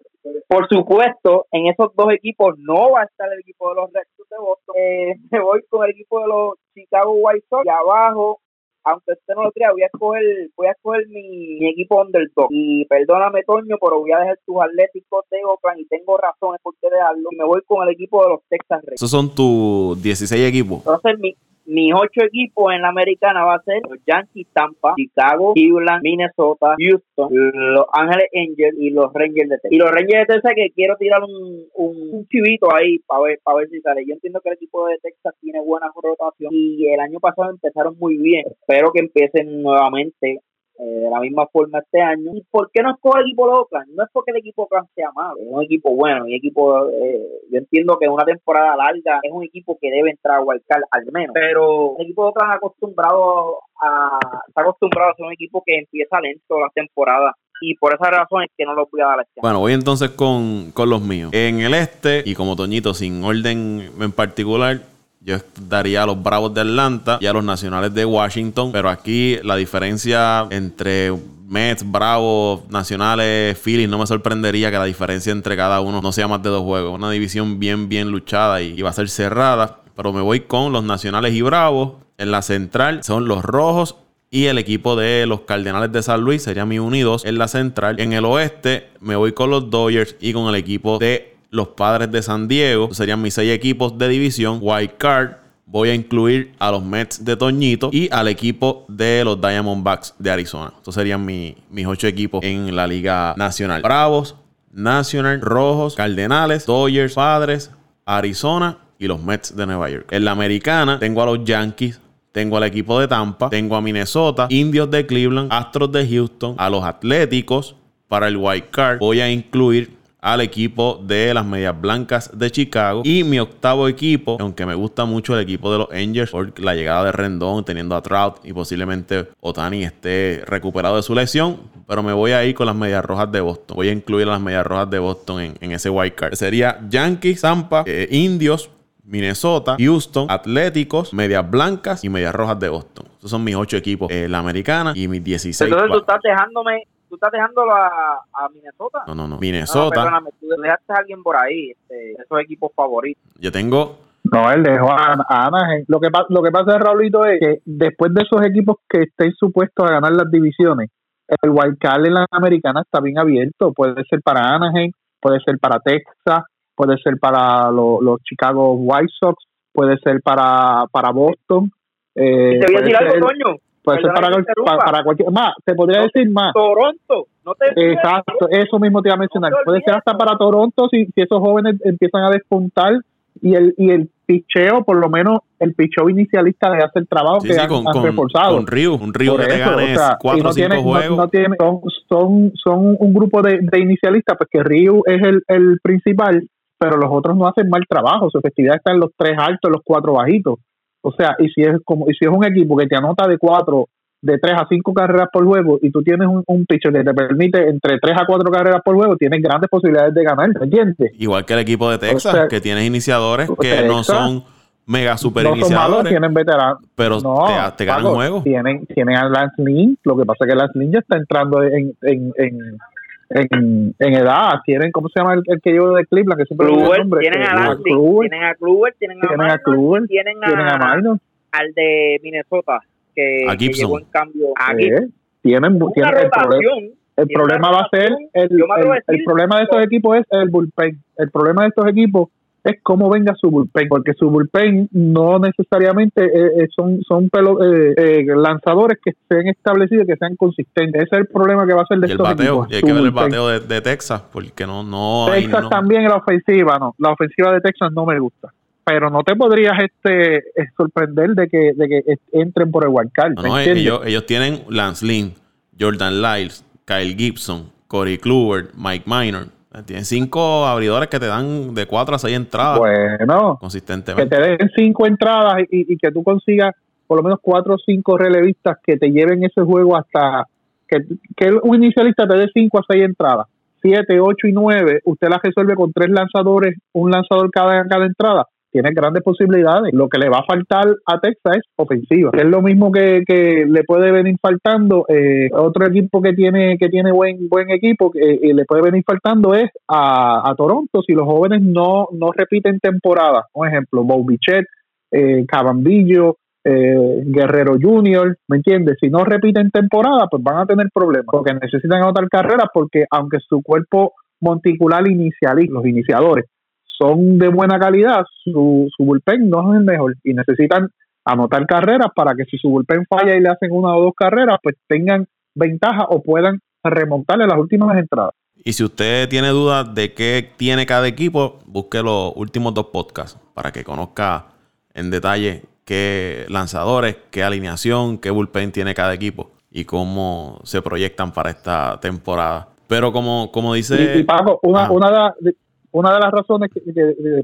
Por supuesto, en esos dos equipos no va a estar el equipo de los Red Sox de Boston. Eh, me voy con el equipo de los Chicago White Sox. Y abajo, aunque usted no lo crea, voy a escoger, voy a escoger mi, mi equipo underdog. Y perdóname, Toño, pero voy a dejar tus Atléticos de Oakland y tengo razones por qué dejarlo. Y me voy con el equipo de los Texas Rangers. Esos son tus 16 equipos. Entonces, mi, mis ocho equipos en la americana va a ser los Yankees, Tampa, Chicago, Cleveland, Minnesota, Houston, los Ángeles Angels y los Rangers de Texas. Y los Rangers de Texas que quiero tirar un, un, chivito ahí para ver, para ver si sale. Yo entiendo que el equipo de Texas tiene buena rotación y el año pasado empezaron muy bien. Espero que empiecen nuevamente eh, de la misma forma este año. ¿Y por qué no escoge el equipo de Oakland? No es porque el equipo de Oakland sea malo, es un equipo bueno, un equipo, eh, yo entiendo que una temporada larga es un equipo que debe entrar a Wildcard al menos, pero el equipo de Oakland acostumbrado a, está acostumbrado a ser un equipo que empieza lento las temporadas y por esa razón es que no lo voy a dar este año. Bueno, voy entonces con, con los míos. En el este, y como Toñito, sin orden en particular, yo daría a los Bravos de Atlanta y a los Nacionales de Washington. Pero aquí la diferencia entre Mets, Bravos, Nacionales, Phillies, no me sorprendería que la diferencia entre cada uno no sea más de dos juegos. Una división bien, bien luchada y, va a ser cerrada. Pero me voy con los Nacionales y Bravos. En la central son los Rojos y el equipo de los Cardenales de San Luis sería mi unidos en la central. En el oeste me voy con los Dodgers y con el equipo de los Padres de San Diego. Serían mis seis equipos de división. Wild Card. Voy a incluir a los Mets de Toñito y al equipo de los Diamondbacks de Arizona. Estos serían mi- mis ocho equipos en la Liga Nacional. Bravos, Nacional, Rojos, Cardenales, Dodgers, Padres, Arizona y los Mets de Nueva York. En la Americana tengo a los Yankees, tengo al equipo de Tampa, tengo a Minnesota, Indios de Cleveland, Astros de Houston, a los Atléticos para el White Card. Voy a incluir al equipo de las Medias Blancas de Chicago y mi octavo equipo, aunque me gusta mucho el equipo de los Angels por la llegada de Rendón, teniendo a Trout y posiblemente Otani esté recuperado de su lesión, pero me voy a ir con las Medias Rojas de Boston. Voy a incluir a las Medias Rojas de Boston en, en ese White Card. Sería Yankees, Tampa, eh, Indios, Minnesota, Houston, Atléticos, Medias Blancas y Medias Rojas de Boston. Esos son mis ocho equipos. eh, la americana y mis 16. Entonces tú estás dejándome, tú estás dejándolo a, a Minnesota. No, no, no. Minnesota. perdóname, tú dejaste a alguien por ahí, este, esos equipos favoritos. yo tengo No, él dejó a, a Anaheim. Lo que, lo que pasa, Raulito, es que después de esos equipos que estén supuestos a ganar las divisiones, el wild card en la americana está bien abierto. Puede ser para Anaheim, puede ser para Texas, puede ser para lo- los Chicago White Sox, puede ser para, para Boston. eh, Y te voy a decir algo, Toño. Puede ser para, para, para cualquier. Más, te podría No. decir más. Toronto, no te Exacto, eso mismo te iba a mencionar. No Puede ser hasta para Toronto si, si esos jóvenes empiezan a despuntar y el y el picheo, por lo menos el picheo inicialista le hace el trabajo Sí, que sí, han, con, han con, reforzado. con Ryu, un Ryu Por que te eso, gane o sea, cuatro no tiene- no- juegos. no tiene- son, son, son un grupo de, de inicialistas, pues que Ryu es el, el principal, pero los otros no hacen mal trabajo. Su efectividad está en los tres altos, los cuatro bajitos. O sea, y si es como y si es un equipo que te anota de cuatro de 3 a 5 carreras por juego y tú tienes un, un pitcher que te permite entre 3 a 4 carreras por juego, tienes grandes posibilidades de ganar, ¿me entiendes? Igual que el equipo de Texas, que tienes iniciadores que no son mega super no iniciadores. Son malos, tienen veteranos. Pero te, te ganan juegos. Tienen, tienen a Lance Lynn, lo que pasa es que Lance Lynn ya está entrando en, en, en en, en, edad. Tienen, ¿cómo se llama el, el que llevo de Cleveland? Que siempre Kluber, tienen, a Lance, tienen a Kluber, tienen a tienen a Kluber, tienen a, tienen a al de Minnesota, que, a Gibson. llegó en cambio a Gibson. Tienen, tienen el problema, el problema va a ser, el, el, el problema de estos equipos es el bullpen. El problema de estos equipos es cómo venga su bullpen, porque su bullpen no necesariamente eh, eh, son son eh, lanzadores que estén establecidos, que sean consistentes. Ese es el problema que va a ser de estos el bateo, Y hay que ver el bateo de, Texas, porque no... no Texas también en la ofensiva, no. La ofensiva de Texas no me gusta. Pero no te podrías este sorprender de que, de que entren por el wildcard. No, ellos, ellos tienen Lance Lynn, Jordan Lyles, Kyle Gibson, Corey Kluber, Mike Minor tienen cinco abridores que te dan de cuatro a seis entradas. Bueno, consistentemente. Que te den cinco entradas y, que tú consigas por lo menos cuatro o cinco relevistas que te lleven ese juego hasta que, que un inicialista te dé cinco a seis entradas. Siete, ocho y nueve, usted las resuelve con tres lanzadores, un lanzador cada, cada entrada tiene grandes posibilidades. Lo que le va a faltar a Texas es ofensiva. Es lo mismo que, le puede venir faltando eh, otro equipo que tiene que tiene buen buen equipo que eh, le puede venir faltando es a, Toronto si los jóvenes no no repiten temporada. Por ejemplo, Bobichet, eh, Cabambillo, eh, Guerrero Junior, ¿me entiendes? Si no repiten temporada, pues van a tener problemas porque necesitan anotar carreras porque aunque su cuerpo monticular inicial, los iniciadores, son de buena calidad, su, su bullpen no es el mejor y necesitan anotar carreras para que si su bullpen falla y le hacen una o dos carreras, pues tengan ventaja o puedan remontarle las últimas entradas. Y si usted tiene dudas de qué tiene cada equipo, busque los últimos dos podcasts para que conozca en detalle qué lanzadores, qué alineación, qué bullpen tiene cada equipo y cómo se proyectan para esta temporada. Pero como, como dice... Y, Paco, una, una, de, una de las razones, que,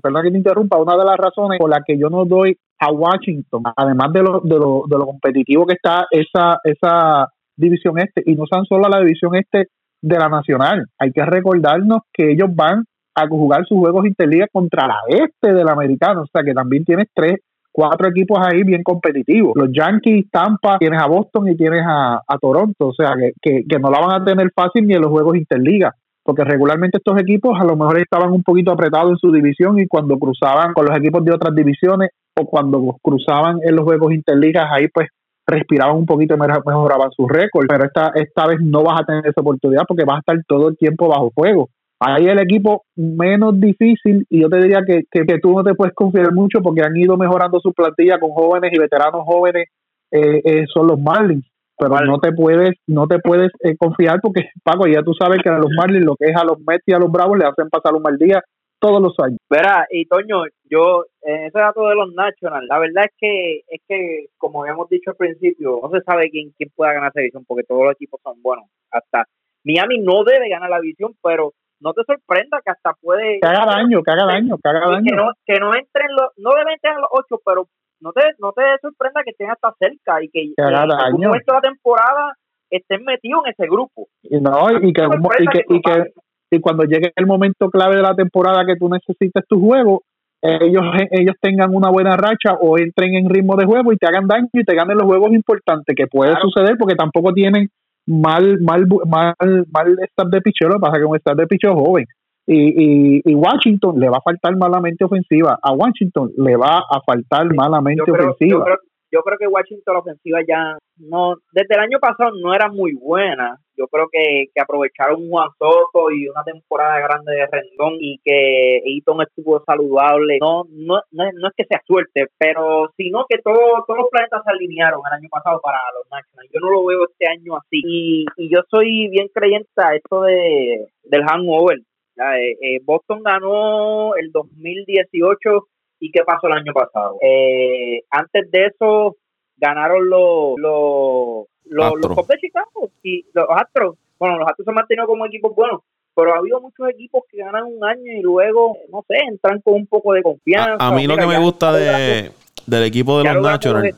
perdón que me interrumpa, una de las razones por las que yo no doy a Washington, además de lo, de lo, de lo competitivo que está esa, esa división este, y no son solo la división este de la nacional, hay que recordarnos que ellos van a jugar sus juegos interligas contra la este del americano, o sea que también tienes tres, cuatro equipos ahí bien competitivos. Los Yankees, Tampa, tienes a Boston y tienes a, Toronto, o sea que, que, que, no la van a tener fácil ni en los juegos interligas porque regularmente estos equipos a lo mejor estaban un poquito apretados en su división y cuando cruzaban con los equipos de otras divisiones o cuando cruzaban en los juegos interligas ahí pues respiraban un poquito y mejoraban sus récords, pero esta, esta vez no vas a tener esa oportunidad porque vas a estar todo el tiempo bajo fuego. Ahí el equipo menos difícil y yo te diría que, que, tú no te puedes confiar mucho porque han ido mejorando su plantilla con jóvenes y veteranos jóvenes, eh, eh, son los Marlins pero no te puedes no te puedes eh, confiar porque Paco ya tú sabes que a los Marlins lo que es a los Mets y a los Bravos le hacen pasar un mal día todos los años. Verá, y Toño, yo en ese dato de los Nationals, la verdad es que es que como habíamos dicho al principio, no se sabe quién quién pueda ganar esa división porque todos los equipos son buenos. Hasta Miami no debe ganar la división, pero no te sorprenda que hasta puede que haga daño, que haga daño, que haga daño. Que no, que no entren los, no deben entrar los ocho, pero no te, no te sorprenda que estén hasta cerca y que, en algún momento de la temporada estén metidos en ese grupo. Y no, y que, y que, y que, y cuando llegue el momento clave de la temporada que tú necesites tu juego, ellos ellos tengan una buena racha o entren en ritmo de juego y te hagan daño y te ganen los juegos importantes que puede suceder porque tampoco tienen mal mal mal mal staff de pichero, pasa que un staff de pichero joven y, y, Washington le va a faltar malamente ofensiva. A Washington le va a faltar malamente ofensiva. Yo creo, que Washington la ofensiva ya no, desde el año pasado no era muy buena. Yo creo que, que aprovecharon un Juan Soto y una temporada grande de Rendón y que Eaton estuvo saludable. No, no, no, es que sea suerte, pero sino que todo, todos los planetas se alinearon el año pasado para los Nationals. Yo no lo veo este año así. Y, y yo soy bien creyente a esto de, del hangover eh, eh, Boston ganó el 2018 y qué pasó el año pasado. Eh, antes de eso ganaron los los los, los de Chicago y los Astros. Bueno, los Astros se han mantenido como equipos buenos, pero ha habido muchos equipos que ganan un año y luego, no sé, entran con un poco de confianza. A, mí lo que me gusta de, del equipo de los Nationals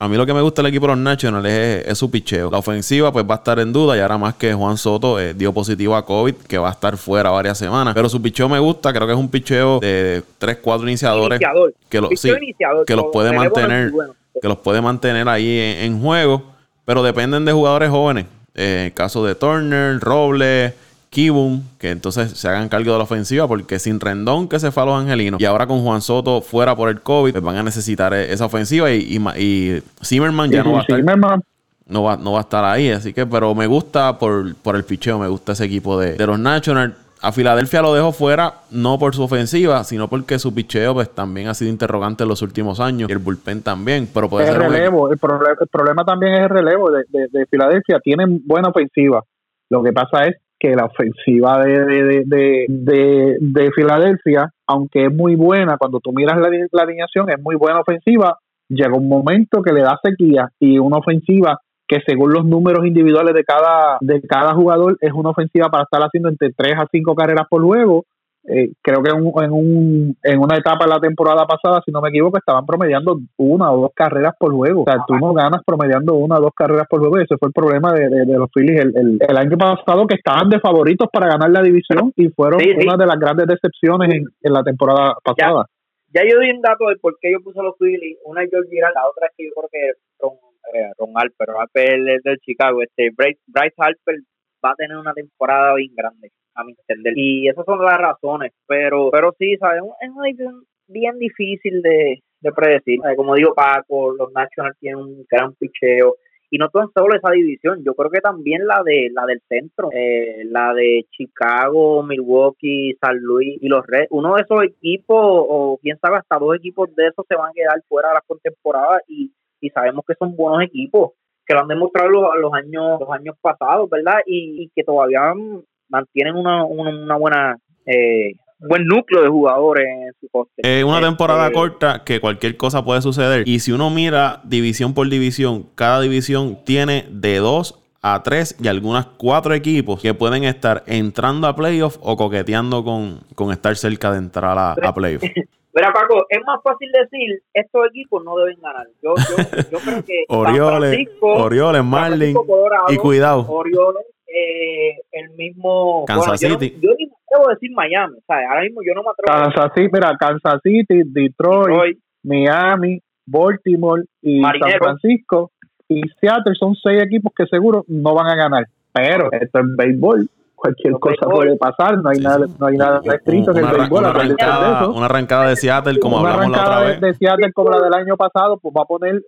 A mí lo que me gusta del equipo de los Nationals es, su picheo. La ofensiva pues va a estar en duda y ahora más que Juan Soto eh, dio positivo a COVID, que va a estar fuera varias semanas. Pero su picheo me gusta, creo que es un picheo de 3, 4 iniciadores. Que, lo, sí, que los puede mantener, que los puede mantener ahí en, juego. Pero dependen de jugadores jóvenes. Eh, en el caso de Turner, Robles Kibum, que entonces se hagan cargo de la ofensiva, porque sin Rendón que se fue a los angelinos y ahora con Juan Soto fuera por el COVID, pues van a necesitar e-, esa ofensiva y, y, Zimmerman ya no va a estar. No va, no va a estar ahí, así que, pero me gusta por, por el picheo, me gusta ese equipo de, los Nationals. A Filadelfia lo dejo fuera, no por su ofensiva, sino porque su picheo pues también ha sido interrogante en los últimos años y el bullpen también, pero puede el relevo, el, problema también es el relevo de, de, de Filadelfia, tienen buena ofensiva, lo que pasa es que la ofensiva de, de, de, de, de Filadelfia, aunque es muy buena, cuando tú miras la, la alineación, es muy buena ofensiva, llega un momento que le da sequía y una ofensiva que según los números individuales de cada, de cada jugador es una ofensiva para estar haciendo entre 3 a 5 carreras por juego eh, creo que en, un, en una etapa de la temporada pasada, si no me equivoco, estaban promediando una o dos carreras por juego. O sea, tú no ganas promediando una o dos carreras por juego y ese fue el problema de, los Phillies el, el, año pasado, que estaban de favoritos para ganar la división y fueron una de las grandes decepciones en, en la temporada pasada. Ya, yo di un dato de por qué yo puse a los Phillies. Una es George Girard, la otra es que yo creo que Ron, eh, Ron Harper, Harper es del Chicago. Este, Bryce, Bryce Harper va a tener una temporada bien grande a mi entender. Y esas son las razones, pero pero sí, sabemos es una división bien difícil de, predecir. Como digo, Paco, los Nationals tienen un gran picheo. Y no tan solo esa división, yo creo que también la de la del centro, eh, la de Chicago, Milwaukee, San Luis y los Reds. Uno de esos equipos, o quién sabe, hasta dos equipos de esos se van a quedar fuera de la temporada y, y sabemos que son buenos equipos que lo han demostrado los, los años los años pasados, ¿verdad? Y que todavía mantienen una, una, buena eh, buen núcleo de jugadores en su coste. Es una temporada este, corta que cualquier cosa puede suceder. Y si uno mira división por división, cada división tiene de dos a tres y algunas cuatro equipos que pueden estar entrando a playoffs o coqueteando con, con estar cerca de entrar a, a playoffs. Mira, Paco, es más fácil decir, estos equipos no deben ganar. Yo, yo, yo creo que Orioles, Orioles, Marlin y cuidado. Orioles, eh, el mismo Kansas City. Yo, ni me atrevo a decir Miami, o sea, ahora mismo yo no me atrevo Kansas City, mira, Kansas City, Detroit, Miami, Baltimore y San Francisco y Seattle son seis equipos que seguro no van a ganar. Pero esto es béisbol cualquier cosa puede pasar, no hay nada, no hay nada escrito en el béisbol. Una arrancada, una arrancada de Seattle como hablamos la otra vez. de Seattle como la del año pasado, pues va a poner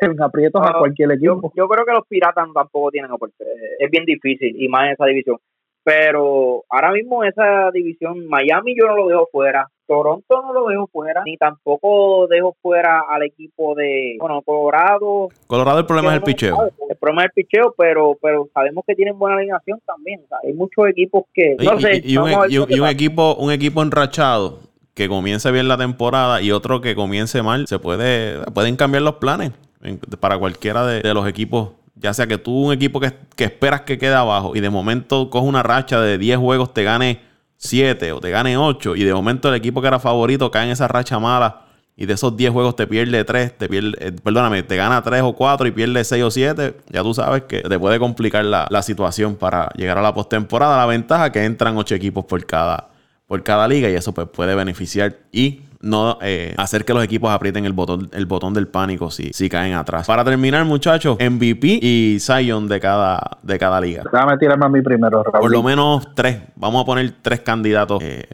en aprietos a cualquier equipo. Yo, creo que los Piratas tampoco tienen oportunidad. Es bien difícil, y más en esa división. Pero ahora mismo esa división, Miami yo no lo dejo fuera, Toronto no lo dejo fuera, ni tampoco dejo fuera al equipo de, bueno, Colorado. Colorado el problema es el picheo. El problema es el picheo, pero pero sabemos que tienen buena alineación también. hay muchos equipos que, no sé, y, un, y un equipo un equipo enrachado que comience bien la temporada y otro que comience mal, se puede pueden cambiar los planes para cualquiera de, los equipos. Ya sea que tú un equipo que, esperas que quede abajo y de momento coge una racha de 10 juegos, te gane 7 o te gane 8 y de momento el equipo que era favorito cae en esa racha mala y de esos 10 juegos te pierde 3, te pierde, eh, perdóname, te gana 3 o 4 y pierde 6 o 7, ya tú sabes que te puede complicar la, la situación para llegar a la postemporada. La ventaja es que entran 8 equipos por cada, por cada liga y eso pues puede beneficiar y no eh, hacer que los equipos aprieten el botón, el botón del pánico si, si caen atrás. Para terminar, muchachos, MVP y Zion de cada, de cada liga. Déjame tirarme a mí primero, Por lo menos tres. Vamos a poner tres candidatos eh,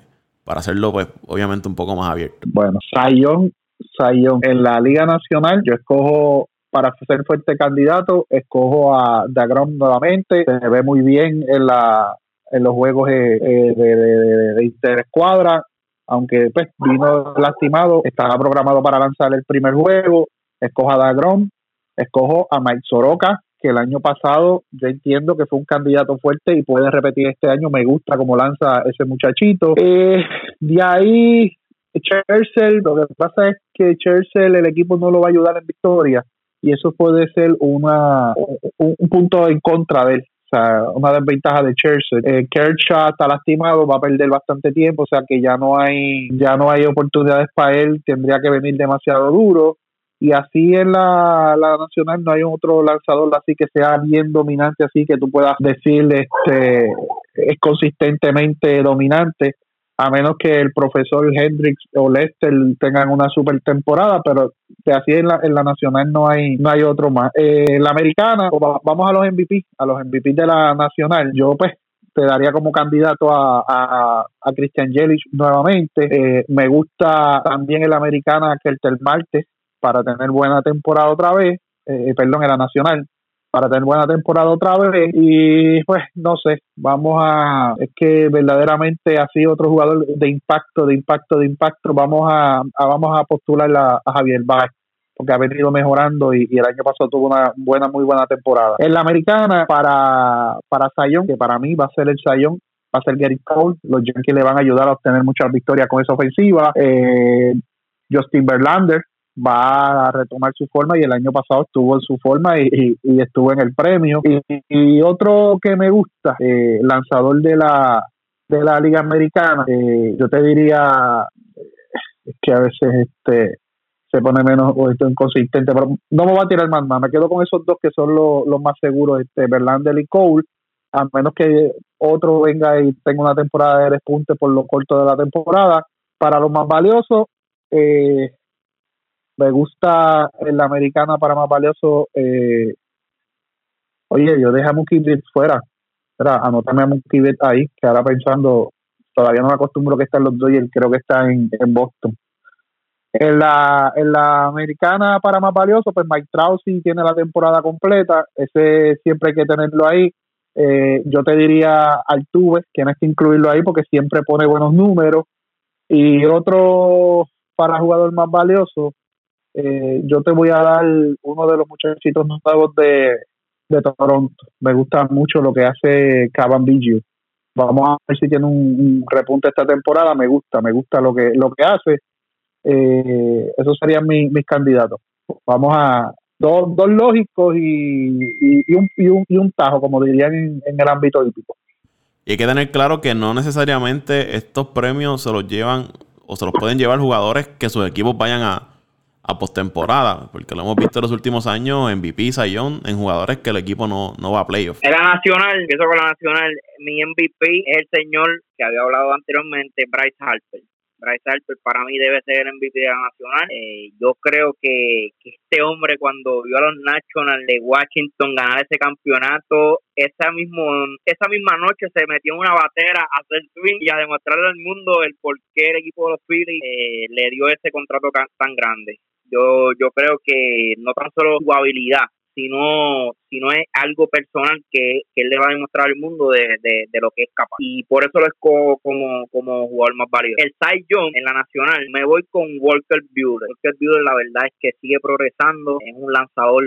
para hacerlo, pues, obviamente un poco más abierto. Bueno, Zion, Zion. En la Liga Nacional, yo escojo para ser fuerte candidato, escojo a Dagrom nuevamente. Se ve muy bien en la en los juegos eh, de, de, de, de interescuadra aunque pues vino lastimado, estaba programado para lanzar el primer juego, escojo a Dagrom, escojo a Mike Soroka, que el año pasado yo entiendo que fue un candidato fuerte y puede repetir este año, me gusta cómo lanza ese muchachito. Eh, de ahí, Churchill, lo que pasa es que Churchill el equipo no lo va a ayudar en victoria y eso puede ser una, un punto en contra de él sea, una desventaja de Chelsea. Eh, Kershaw está lastimado, va a perder bastante tiempo, o sea que ya no hay, ya no hay oportunidades para él, tendría que venir demasiado duro. y así en la, la nacional no hay otro lanzador así que sea bien dominante, así que tú puedas decirle este, es consistentemente dominante a menos que el profesor Hendricks o Lester tengan una super temporada, pero de así en la, en la nacional no hay no hay otro más. Eh, la americana, vamos a los MVP, a los MVP de la nacional. Yo pues te daría como candidato a, a, Christian Yelich nuevamente. Eh, me gusta también en la americana el Marte para tener buena temporada otra vez, eh, perdón, en la nacional para tener buena temporada otra vez y pues no sé, vamos a, es que verdaderamente ha sido otro jugador de impacto, de impacto, de impacto, vamos a, vamos a postular a, Javier Báez porque ha venido mejorando y, el año pasado tuvo una buena, muy buena temporada. En la americana, para, para Sayón, que para mí va a ser el Sayón, va a ser Gary Cole, los Yankees le van a ayudar a obtener muchas victorias con esa ofensiva. Eh, Justin Verlander, va a retomar su forma y el año pasado estuvo en su forma y, estuvo en el premio. Y, otro que me gusta, eh, lanzador de la, de la Liga Americana, eh, yo te diría que a veces este se pone menos o esto inconsistente, pero no me va a tirar más más, me quedo con esos dos que son los, los más seguros, este Verlander y Cole, a menos que otro venga y tenga una temporada de despunte por lo corto de la temporada. Para los más valiosos, eh, me gusta en la americana para más valioso. Eh, oye, yo dejé a Mookie Betts fuera. Espera, anótame a Mookie ahí, que ahora pensando, todavía no me acostumbro que están los Dodgers, creo que está en, Boston. En la, en la americana para más valioso, pues Mike Trout tiene la temporada completa, ese siempre hay que tenerlo ahí. Eh, yo te diría Altuve, tienes que incluirlo ahí porque siempre pone buenos números. Y otro para jugador más valioso, eh, yo te voy a dar uno de los muchachitos nuevos de, de Toronto. Me gusta mucho lo que hace Cavan Biggio. Vamos a ver si tiene un, repunte esta temporada. Me gusta, me gusta lo que lo que hace. Eh, esos serían mis, mis candidatos. Vamos a dos, dos lógicos y, y, un, y, un, y un tajo, como dirían en, en el ámbito hípico. Y hay que tener claro que no necesariamente estos premios se los llevan o se los pueden llevar jugadores que sus equipos vayan a, a postemporada, porque lo hemos visto en los últimos años en MVP, Sayón, en jugadores que el equipo no, no va a playoff. En la nacional, empiezo con la nacional, mi MVP es el señor que había hablado anteriormente, Bryce Harper. Bryce Harper para mí debe ser el MVP de la Nacional. Eh, yo creo que, este hombre cuando vio a los Nationals de Washington ganar ese campeonato, esa, mismo, esa misma noche se metió en una batera a hacer swing y a demostrarle al mundo el por qué el equipo de los Phillies eh, le dio ese contrato tan grande. Yo, yo creo que no tan solo su habilidad, sino, sino es algo personal que, él le va a demostrar al mundo de, de, lo que es capaz. Y por eso lo escojo como, como jugador más válido. El Cy Young en la nacional, me voy con Walker Buehler. Walker Buehler la verdad es que sigue progresando, es un lanzador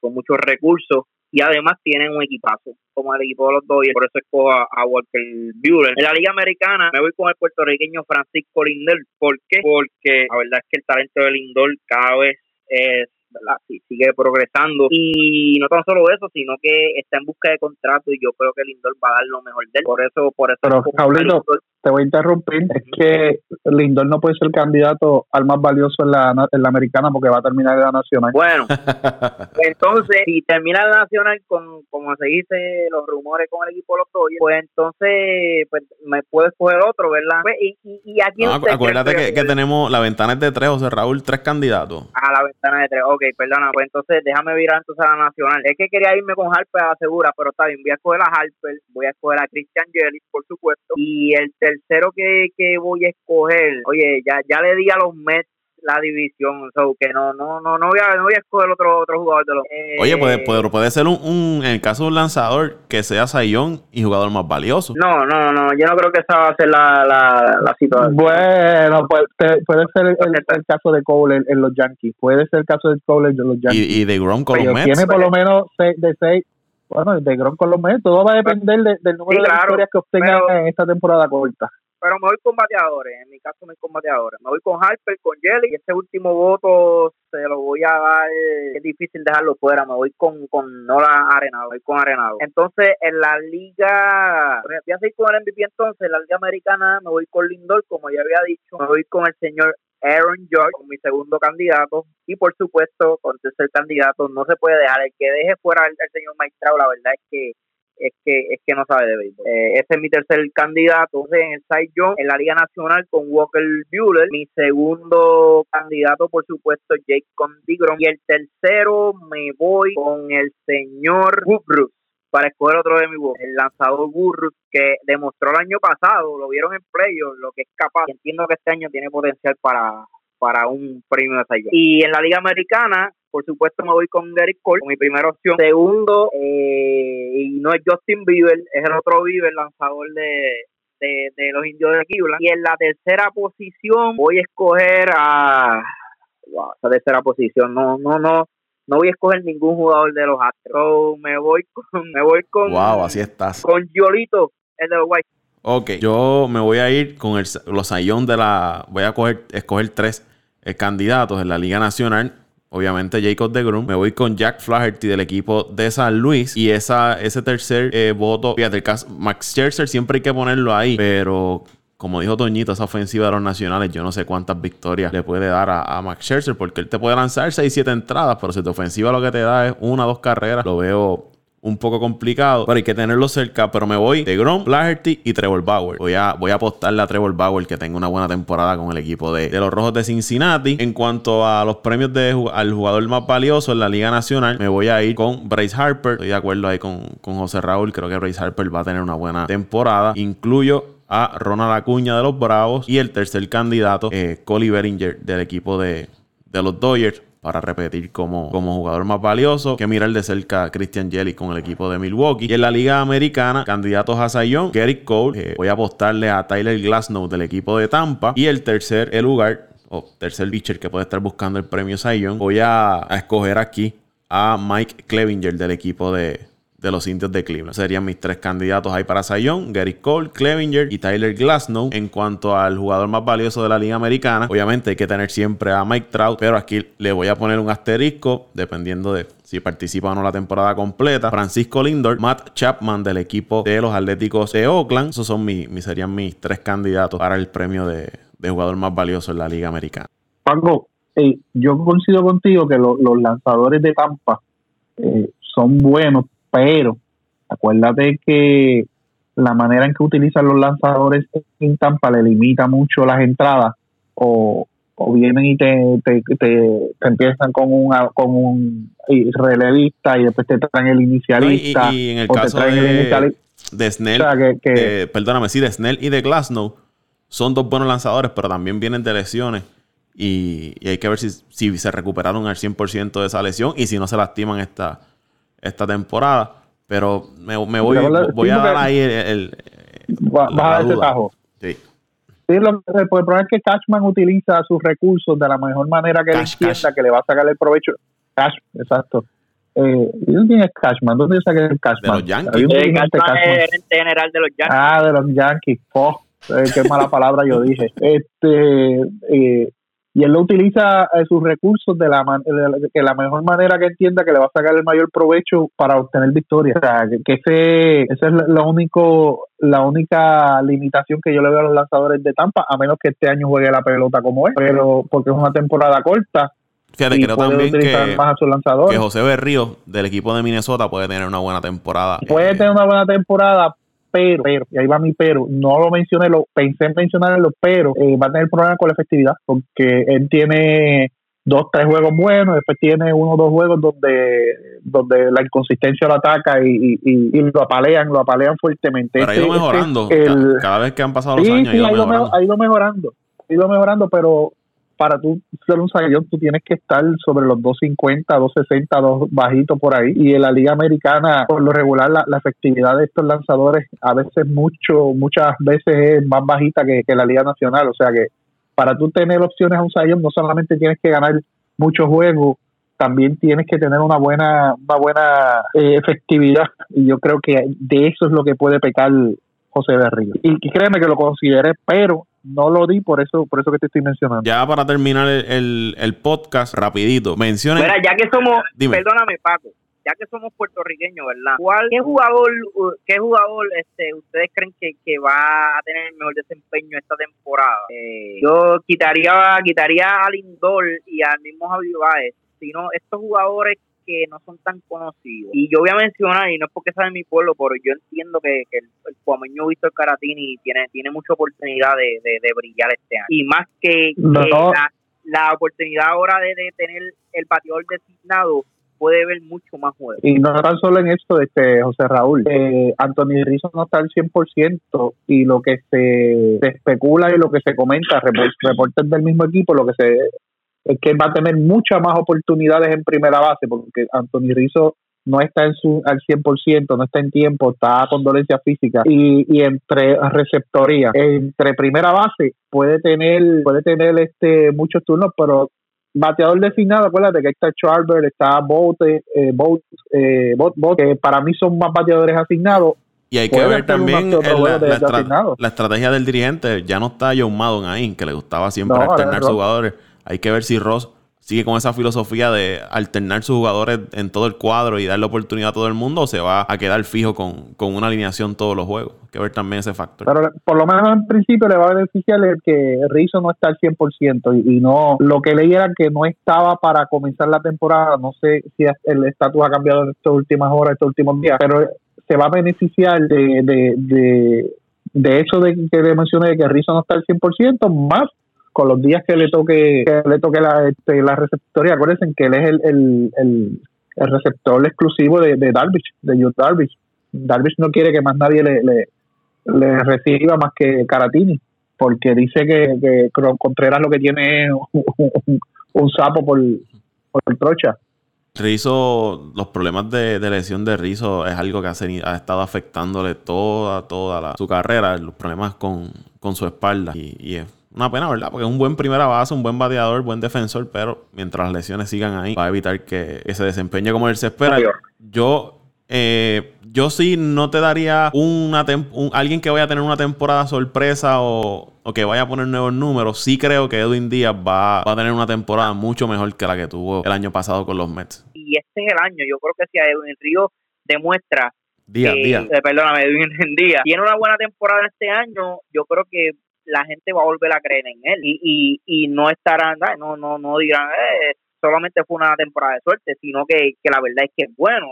con muchos recursos y además tienen un equipazo como el equipo de los Dodgers, por eso escojo a, Walker Buehler. En la Liga Americana me voy con el puertorriqueño Francisco Lindor. ¿Por qué? Porque la verdad es que el talento de Lindor cada vez es ¿verdad? sigue progresando. Y no tan solo eso, sino que está en busca de contrato y yo creo que Lindor va a dar lo mejor de él. Por eso, por eso. Pero, Paulito, te voy a interrumpir. Es que Lindor no puede ser candidato al más valioso en la, en la americana porque va a terminar en la nacional. Bueno, entonces, si termina la nacional con, como se dice, los rumores con el equipo de los Dodgers, pues entonces, pues me puedes coger otro, ¿verdad? Pues, y, y, aquí acuérdate que, que, tenemos la ventana es de tres, José Raúl, tres candidatos. A la ventana de tres, ok perdona, pues entonces déjame virar entonces a la nacional. Es que quería irme con Harper a segura, pero está bien, voy a escoger a Harper, voy a escoger a Christian Jelly, por supuesto. Y el tercero que, que voy a escoger, oye, ya, ya le di a los Mets la división, so que no, no, no, no voy a, no voy a escoger otro, otro jugador de los. Oye, puede, puede, puede ser un, en el caso de un lanzador que sea Sayón y jugador más valioso. No, no, no, yo no creo que esa va a ser la, la, la situación. Bueno, puede, puede ser el, caso de Cole en, los Yankees, puede ser el caso de Cole en los Yankees. Y, de Grom con los Mets. Tiene por lo menos de seis bueno, de Grom con los Mets, todo va a depender del número de victorias que obtenga en esta temporada corta pero me voy con bateadores, en mi caso me voy con bateadores. Me voy con Harper, con Jelly, y ese último voto se lo voy a dar, es difícil dejarlo fuera, me voy con, con Nola Arenado, voy con Arenado. Entonces, en la liga, voy a seguir con el MVP entonces, en la liga americana me voy con Lindor, como ya había dicho, me voy con el señor Aaron George como mi segundo candidato y por supuesto con tercer candidato no se puede dejar el que deje fuera al, señor Maestrao la verdad es que es que es que no sabe de béisbol. Eh, ese es mi tercer candidato en el Cy Young en la Liga Nacional con Walker Buehler. Mi segundo candidato, por supuesto, Jake Condigron. Y el tercero me voy con el señor Woodruff para escoger otro de mi voz, el lanzador Burrus, que demostró el año pasado, lo vieron en playoff, lo que es capaz. Entiendo que este año tiene potencial para, para un premio de Sayón. Y en la Liga Americana, por supuesto, me voy con Gary Cole, con mi primera opción. Segundo, eh, y no es Justin Bieber, es el otro Bieber, lanzador de, de, los indios de Cleveland. Y en la tercera posición voy a escoger a... Wow, esa tercera posición, no, no, no no voy a escoger ningún jugador de los Astros. me voy con, me voy con. Wow, así estás. Con Yolito, el de los White. Ok, yo me voy a ir con el, los Sayón de la. Voy a coger, escoger tres eh, candidatos en la Liga Nacional. Obviamente Jacob de Grum. Me voy con Jack Flaherty del equipo de San Luis. Y esa, ese tercer eh, voto, fíjate, el caso, Max Scherzer siempre hay que ponerlo ahí. Pero como dijo Toñito, esa ofensiva de los nacionales, yo no sé cuántas victorias le puede dar a, Max Scherzer, porque él te puede lanzar 6-7 entradas, pero si tu ofensiva lo que te da es una o dos carreras, lo veo un poco complicado, pero hay que tenerlo cerca. Pero me voy de Grom, Flaherty y Trevor Bauer. Voy a, voy a apostarle a Trevor Bauer que tenga una buena temporada con el equipo de, los Rojos de Cincinnati. En cuanto a los premios de, al jugador más valioso en la Liga Nacional, me voy a ir con Bryce Harper. Estoy de acuerdo ahí con, con José Raúl. Creo que Bryce Harper va a tener una buena temporada. Incluyo a Ronald Acuña de los Bravos y el tercer candidato, eh, Coley Beringer del equipo de, los Dodgers para repetir como, como jugador más valioso. Que mirar de cerca a Christian Jelly con el equipo de Milwaukee. Y en la Liga Americana, candidatos a Zion, Gary Cole. Eh, voy a apostarle a Tyler Glasnow del equipo de Tampa. Y el tercer el lugar, o tercer pitcher que puede estar buscando el premio Zion, voy a escoger aquí a Mike Clevinger del equipo de, de los indios de Cleveland. Serían mis tres candidatos ahí para Zion, Gary Cole, Clevinger y Tyler Glasnow. En cuanto al jugador más valioso de la liga americana, obviamente hay que tener siempre a Mike Trout, pero aquí le voy a poner un asterisco dependiendo de si participa o no la temporada completa. Francisco Lindor, Matt Chapman del equipo de los Atléticos de Oakland. Esos son mis, serían mis tres candidatos para el premio de, jugador más valioso en la liga americana. Paco, eh, yo coincido contigo que los lanzadores de Tampa eh, son buenos, pero acuérdate que la manera en que utilizan los lanzadores en Tampa le limita mucho las entradas o, vienen y te, te, te, empiezan con, una, con un relevista y después te traen el inicialista. y, en el caso de, Snell, eh, perdóname, sí, de Snell y de Glasnow son dos buenos lanzadores, pero también vienen de lesiones. Y, hay que ver si, si se recuperaron al 100% de esa lesión y si no se lastiman esta, esta temporada. Pero me, me voy, voy a dar ahí el. Vas a ese tajo. Sí. Sí, lo, el problema es que Cashman utiliza sus recursos de la mejor manera que él entienda, que le va a sacar el provecho. Cash, exacto. Eh, ¿Quién es Cashman? ¿Dónde saca el Cashman? De los Yankees. Eh, Cashman es el general de los Yankees. Ah, de los Yankees. Oh, eh, qué mala palabra yo dije. Este, eh, y él lo utiliza eh, sus recursos de la, de la mejor manera que entienda que le va a sacar el mayor provecho para obtener victoria. O sea, que, ese, esa es la, único, la única limitación que yo le veo a los lanzadores de Tampa, a menos que este año juegue la pelota como es, pero porque es una temporada corta. Fíjate, creo también que, más a sus lanzadores. que José Berrío del equipo de Minnesota puede tener una buena temporada. Puede tener una buena temporada, pero, y ahí va mi pero, no lo mencioné, lo pensé en mencionarlo, pero eh, va a tener problemas con la efectividad, porque él tiene dos, tres juegos buenos, después tiene uno o dos juegos donde, donde la inconsistencia lo ataca y, y, lo apalean, lo apalean fuertemente. Pero ha ido este, mejorando, cada, vez que han pasado los años. ha ido mejorando, ha ido mejorando, pero para tú ser un sayón tú tienes que estar sobre los 250, 260, dos bajitos por ahí. Y en la liga americana, por lo regular, la, efectividad de estos lanzadores a veces mucho, muchas veces es más bajita que, la liga nacional. O sea que para tú tener opciones a un sayón no solamente tienes que ganar muchos juegos, también tienes que tener una buena, una buena eh, efectividad. Y yo creo que de eso es lo que puede pecar José Berrío. Y, y créeme que lo consideré, pero no lo di por eso por eso que te estoy mencionando. Ya para terminar el, el, podcast, rapidito, menciona... Mira, ya que somos... Perdóname, Paco. ya que somos puertorriqueños, ¿verdad? ¿Cuál, qué jugador, qué jugador este, ustedes creen que, que va a tener el mejor desempeño esta temporada? Eh, yo quitaría, quitaría a Lindor y al mismo Javi Baez, sino estos jugadores que no son tan conocidos. Y yo voy a mencionar, y no es porque sea de mi pueblo, pero yo entiendo que, el, el cuameño Víctor Caratini tiene, tiene mucha oportunidad de, de, brillar este año. Y más que, la, oportunidad ahora de, tener el bateador designado puede ver mucho más juegos. Y no tan solo en esto, este José Raúl, eh, Anthony Rizzo no está al 100% y lo que se, se, especula y lo que se comenta, reportes del mismo equipo, lo que se que va a tener muchas más oportunidades en primera base, porque Anthony Rizzo no está en su al 100%, no está en tiempo, está con dolencia física y, y entre receptoría, entre primera base puede tener puede tener este muchos turnos, pero bateador designado, acuérdate que está Charver, está Bote, eh, Bote, eh, que para mí son más bateadores asignados. Y hay que ver también la, estrategia del dirigente. Ya no está John Madden ahí, que le gustaba siempre alternar jugadores. Hay que ver si Ross sigue con esa filosofía de alternar sus jugadores en todo el cuadro y darle oportunidad a todo el mundo o se va a quedar fijo con, una alineación todos los juegos. Hay que ver también ese factor. Pero por lo menos en principio le va a beneficiar el que Rizzo no está al 100% y, y no lo que leí era que no estaba para comenzar la temporada. No sé si el estatus ha cambiado en estas últimas horas, estos últimos días, pero se va a beneficiar de, de, de, de eso de que le mencioné de que Rizzo no está al 100%, más con los días que le toque que le toque la, este, la receptoría. Acuérdense que él es el, el, el, receptor exclusivo de, de Darvish, de Yu Darvish. Darvish no quiere que más nadie le, le, reciba más que Caratini, porque dice que, que Contreras lo que tiene es un, sapo por, por el trocha. Rizo, los problemas de, lesión de Rizo es algo que ha, estado afectándole toda, toda su carrera, los problemas con, con su espalda. Y, y es una pena, ¿verdad? Porque es un buen primera base, un buen bateador, buen defensor, pero mientras las lesiones sigan ahí, va a evitar que ese desempeño como él se espera. Yo, eh, yo sí no te daría una alguien que vaya a tener una temporada sorpresa o, que vaya a poner nuevos números. Sí creo que Edwin Díaz va, a tener una temporada mucho mejor que la que tuvo el año pasado con los Mets. Y este es el año. Yo creo que si Edwin Río demuestra Díaz, Díaz. Eh, perdóname, Edwin Díaz. Tiene una buena temporada este año. Yo creo que la gente va a volver a creer en él. Y, y, y no estarán, no, no, no dirán, eh, solamente fue una temporada de suerte, sino que, la verdad es que es bueno,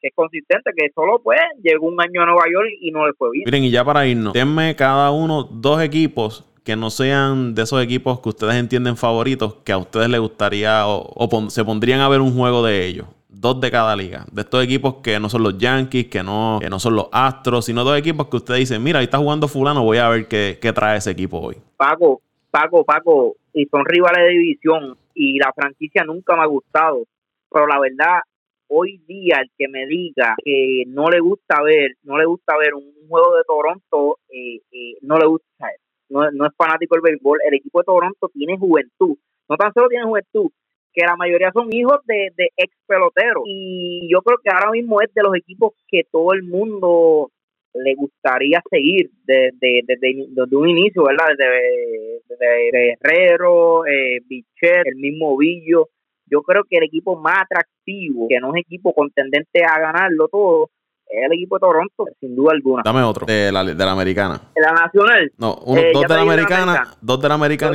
que es consistente, que solo pues llegó un año a Nueva York y no le fue bien. Miren, y ya para irnos, denme cada uno dos equipos que no sean de esos equipos que ustedes entienden favoritos, que a ustedes les gustaría o se pondrían a ver un juego de ellos dos de cada liga. De estos equipos que no son los Yankees, que no, que no son los Astros, sino dos equipos que usted dice, mira, ahí está jugando fulano, voy a ver qué, qué trae ese equipo hoy. Paco, Paco, Paco, y son rivales de división y la franquicia nunca me ha gustado, pero la verdad, hoy día el que me diga que no le gusta ver, no le gusta ver un juego de Toronto, eh, eh, no le gusta, no, no es fanático del béisbol, el equipo de Toronto tiene juventud, no tan solo tiene juventud, que la mayoría son hijos de, de ex peloteros. Y yo creo que ahora mismo es de los equipos que todo el mundo le gustaría seguir desde de, de, un inicio, ¿verdad? Desde, Herrero, eh, Bichet, el mismo Villo. Yo creo que el equipo más atractivo, que no es equipo contendente a ganarlo todo, es el equipo de Toronto, sin duda alguna. Dame otro, de la, de la americana. De la nacional. No, eh, dos, de la americana, dos de la americana,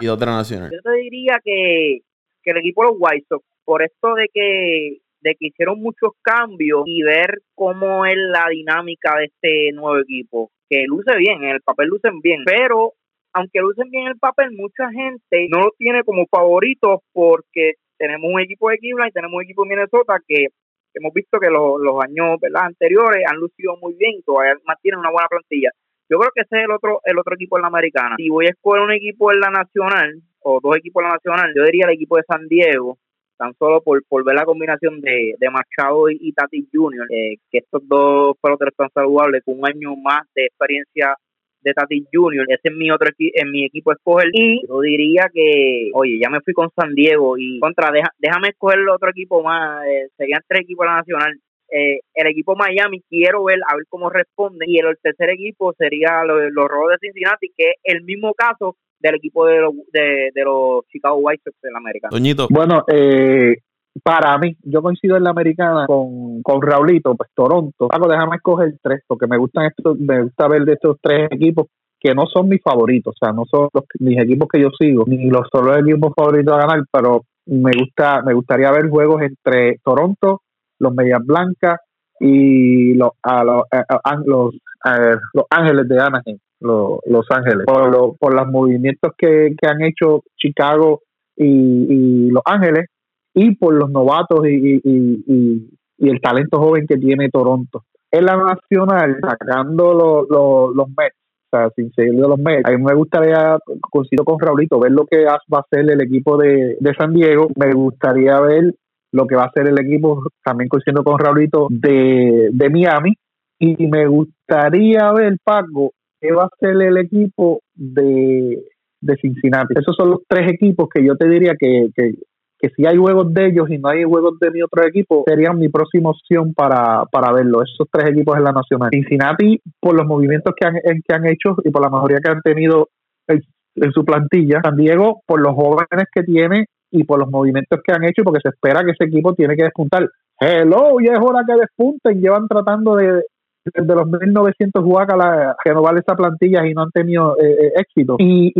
y, dos de la nacional. Yo te diría que que el equipo de los White Sox, por esto de que de que hicieron muchos cambios y ver cómo es la dinámica de este nuevo equipo, que luce bien, en el papel lucen bien, pero aunque lucen bien en el papel, mucha gente no lo tiene como favorito porque tenemos un equipo de Cleveland y tenemos un equipo de Minnesota que hemos visto que los, los años anteriores han lucido muy bien todavía mantienen una buena plantilla. Yo creo que ese es el otro el otro equipo en la americana. Si voy a escoger un equipo en la nacional, o dos equipos de la Nacional, yo diría el equipo de San Diego, tan solo por, por ver la combinación de, de Machado y, Tati Jr., eh, que estos dos peloteros están saludables, con un año más de experiencia de Tati Jr., ese es mi otro en mi equipo escoger y yo diría que, oye, ya me fui con San Diego y contra, déjame escoger el otro equipo más, eh, serían tres equipos de la Nacional, eh, el equipo Miami quiero ver a ver cómo responde y el, tercer equipo sería los, los Rojos de Cincinnati que es el mismo caso del equipo de los, de, los Chicago White Sox en la América. Doñito. Bueno, eh, para mí, yo coincido en la americana con, con Raulito, pues Toronto. Paco, déjame escoger tres, porque me gustan estos, me gusta ver de estos tres equipos que no son mis favoritos, o sea, no son los, mis equipos que yo sigo, ni los solo equipos favoritos a ganar, pero me gusta, me gustaría ver juegos entre Toronto, los Medias Blancas y los, a los, los, los Ángeles de Anaheim, los, los Ángeles, por, por los movimientos que, que han hecho Chicago y, Los Ángeles y por los novatos y, y, y, el talento joven que tiene Toronto. En la nacional, sacando los, los, los Mets, o sea, sin seguir de los Mets, a mí me gustaría, coincido con Raulito, ver lo que va a hacer el equipo de, de San Diego. Me gustaría ver lo que va a hacer el equipo, también coincido con Raulito, de, de Miami. Y me gustaría ver, Paco, qué va a hacer el equipo de, de Cincinnati. Esos son los tres equipos que yo te diría que, que, si hay juegos de ellos y no hay juegos de mi otro equipo, serían mi próxima opción para, para verlo. Esos tres equipos en la Nacional. Cincinnati, por los movimientos que han, que han hecho y por la mayoría que han tenido en, su plantilla. San Diego, por los jóvenes que tiene y por los movimientos que han hecho, porque se espera que ese equipo tiene que despuntar. Hello, ya es hora que despunten. Llevan tratando de, desde los 1900 la renovar esa plantilla y no han tenido eh, eh, éxito. Y,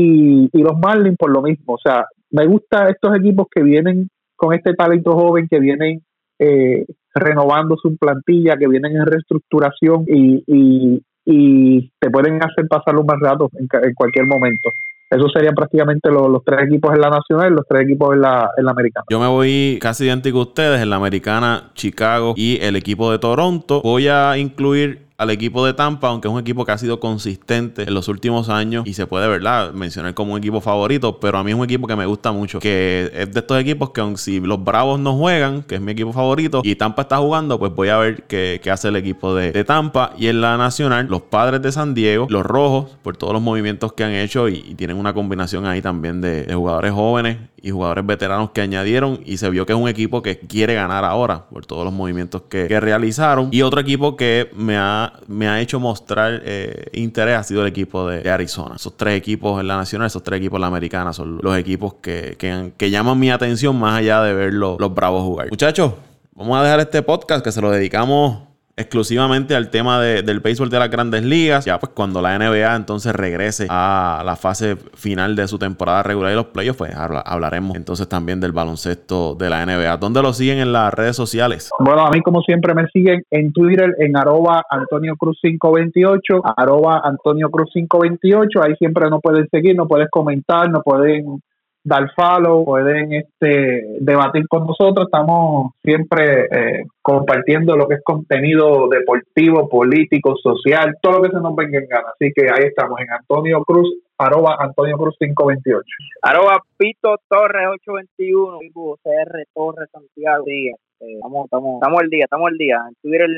y, los Marlins por lo mismo. O sea, me gusta estos equipos que vienen con este talento joven, que vienen eh, renovando su plantilla, que vienen en reestructuración y, y, y te pueden hacer pasar un buen rato en, en cualquier momento. Esos serían prácticamente los, los, tres equipos en la nacional y los tres equipos en la, en la americana. Yo me voy casi idéntico a ustedes, en la americana, Chicago y el equipo de Toronto. Voy a incluir al equipo de Tampa, aunque es un equipo que ha sido consistente en los últimos años y se puede, ¿verdad?, mencionar como un equipo favorito, pero a mí es un equipo que me gusta mucho, que es de estos equipos que aun si los Bravos no juegan, que es mi equipo favorito, y Tampa está jugando, pues voy a ver qué, hace el equipo de, Tampa. Y en la nacional, los Padres de San Diego, los Rojos, por todos los movimientos que han hecho y, tienen una combinación ahí también de, jugadores jóvenes y jugadores veteranos que añadieron y se vio que es un equipo que quiere ganar ahora por todos los movimientos que, que realizaron. Y otro equipo que me ha me ha hecho mostrar eh, interés ha sido el equipo de, Arizona. Esos tres equipos en la nacional, esos tres equipos en la americana son los equipos que, que, llaman mi atención más allá de ver los, los bravos jugar. Muchachos, vamos a dejar este podcast que se lo dedicamos exclusivamente al tema del béisbol de las grandes ligas. Ya pues cuando la NBA entonces regrese a la fase final de su temporada regular y los playoffs, pues hablaremos entonces también del baloncesto de la NBA. ¿Dónde lo siguen en las redes sociales? Bueno, a mí como siempre me siguen en Twitter en arroba Antonio Cruz 528, arroba Antonio Cruz 528. Ahí siempre nos pueden seguir, nos pueden comentar, nos pueden dar follow, pueden este, debatir con nosotros. Estamos siempre eh, compartiendo lo que es contenido deportivo, político, social, todo lo que se nos venga en gana. Así que ahí estamos en Antonio Cruz, arroba Antonio Cruz 528. Arroba Pito Torres 821, CR Torres Santiago. Sí, este, estamos, estamos, estamos el día, estamos el día en Twitter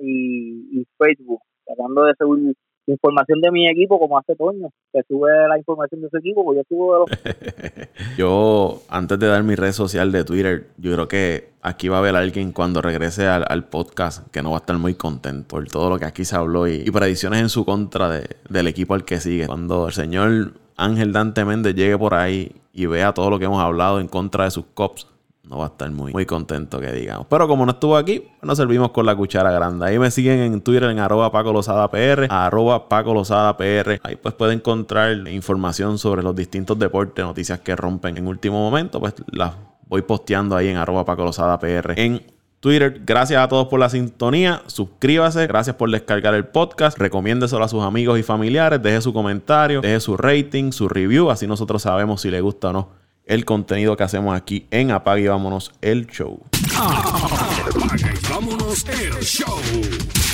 y, y Facebook, tratando de seguir información de mi equipo como hace Toño, que sube la información de su equipo, pues yo subo de los... yo, antes de dar mi red social de Twitter, yo creo que aquí va a haber alguien cuando regrese al, podcast que no va a estar muy contento por todo lo que aquí se habló y, predicciones en su contra de, del equipo al que sigue. Cuando el señor Ángel Dante Méndez llegue por ahí y vea todo lo que hemos hablado en contra de sus cops, no va a estar muy, muy contento que digamos. Pero como no estuvo aquí, nos servimos con la cuchara grande. Ahí me siguen en Twitter en arroba Paco Lozada PR, arroba Paco PR. Ahí pues pueden encontrar información sobre los distintos deportes, noticias que rompen en último momento. Pues las voy posteando ahí en arroba Paco PR en Twitter. Gracias a todos por la sintonía. Suscríbase. Gracias por descargar el podcast. Recomiéndeselo a sus amigos y familiares. Deje su comentario. Deje su rating, su review. Así nosotros sabemos si le gusta o no el contenido que hacemos aquí en Apague y Vámonos el Show. El Show.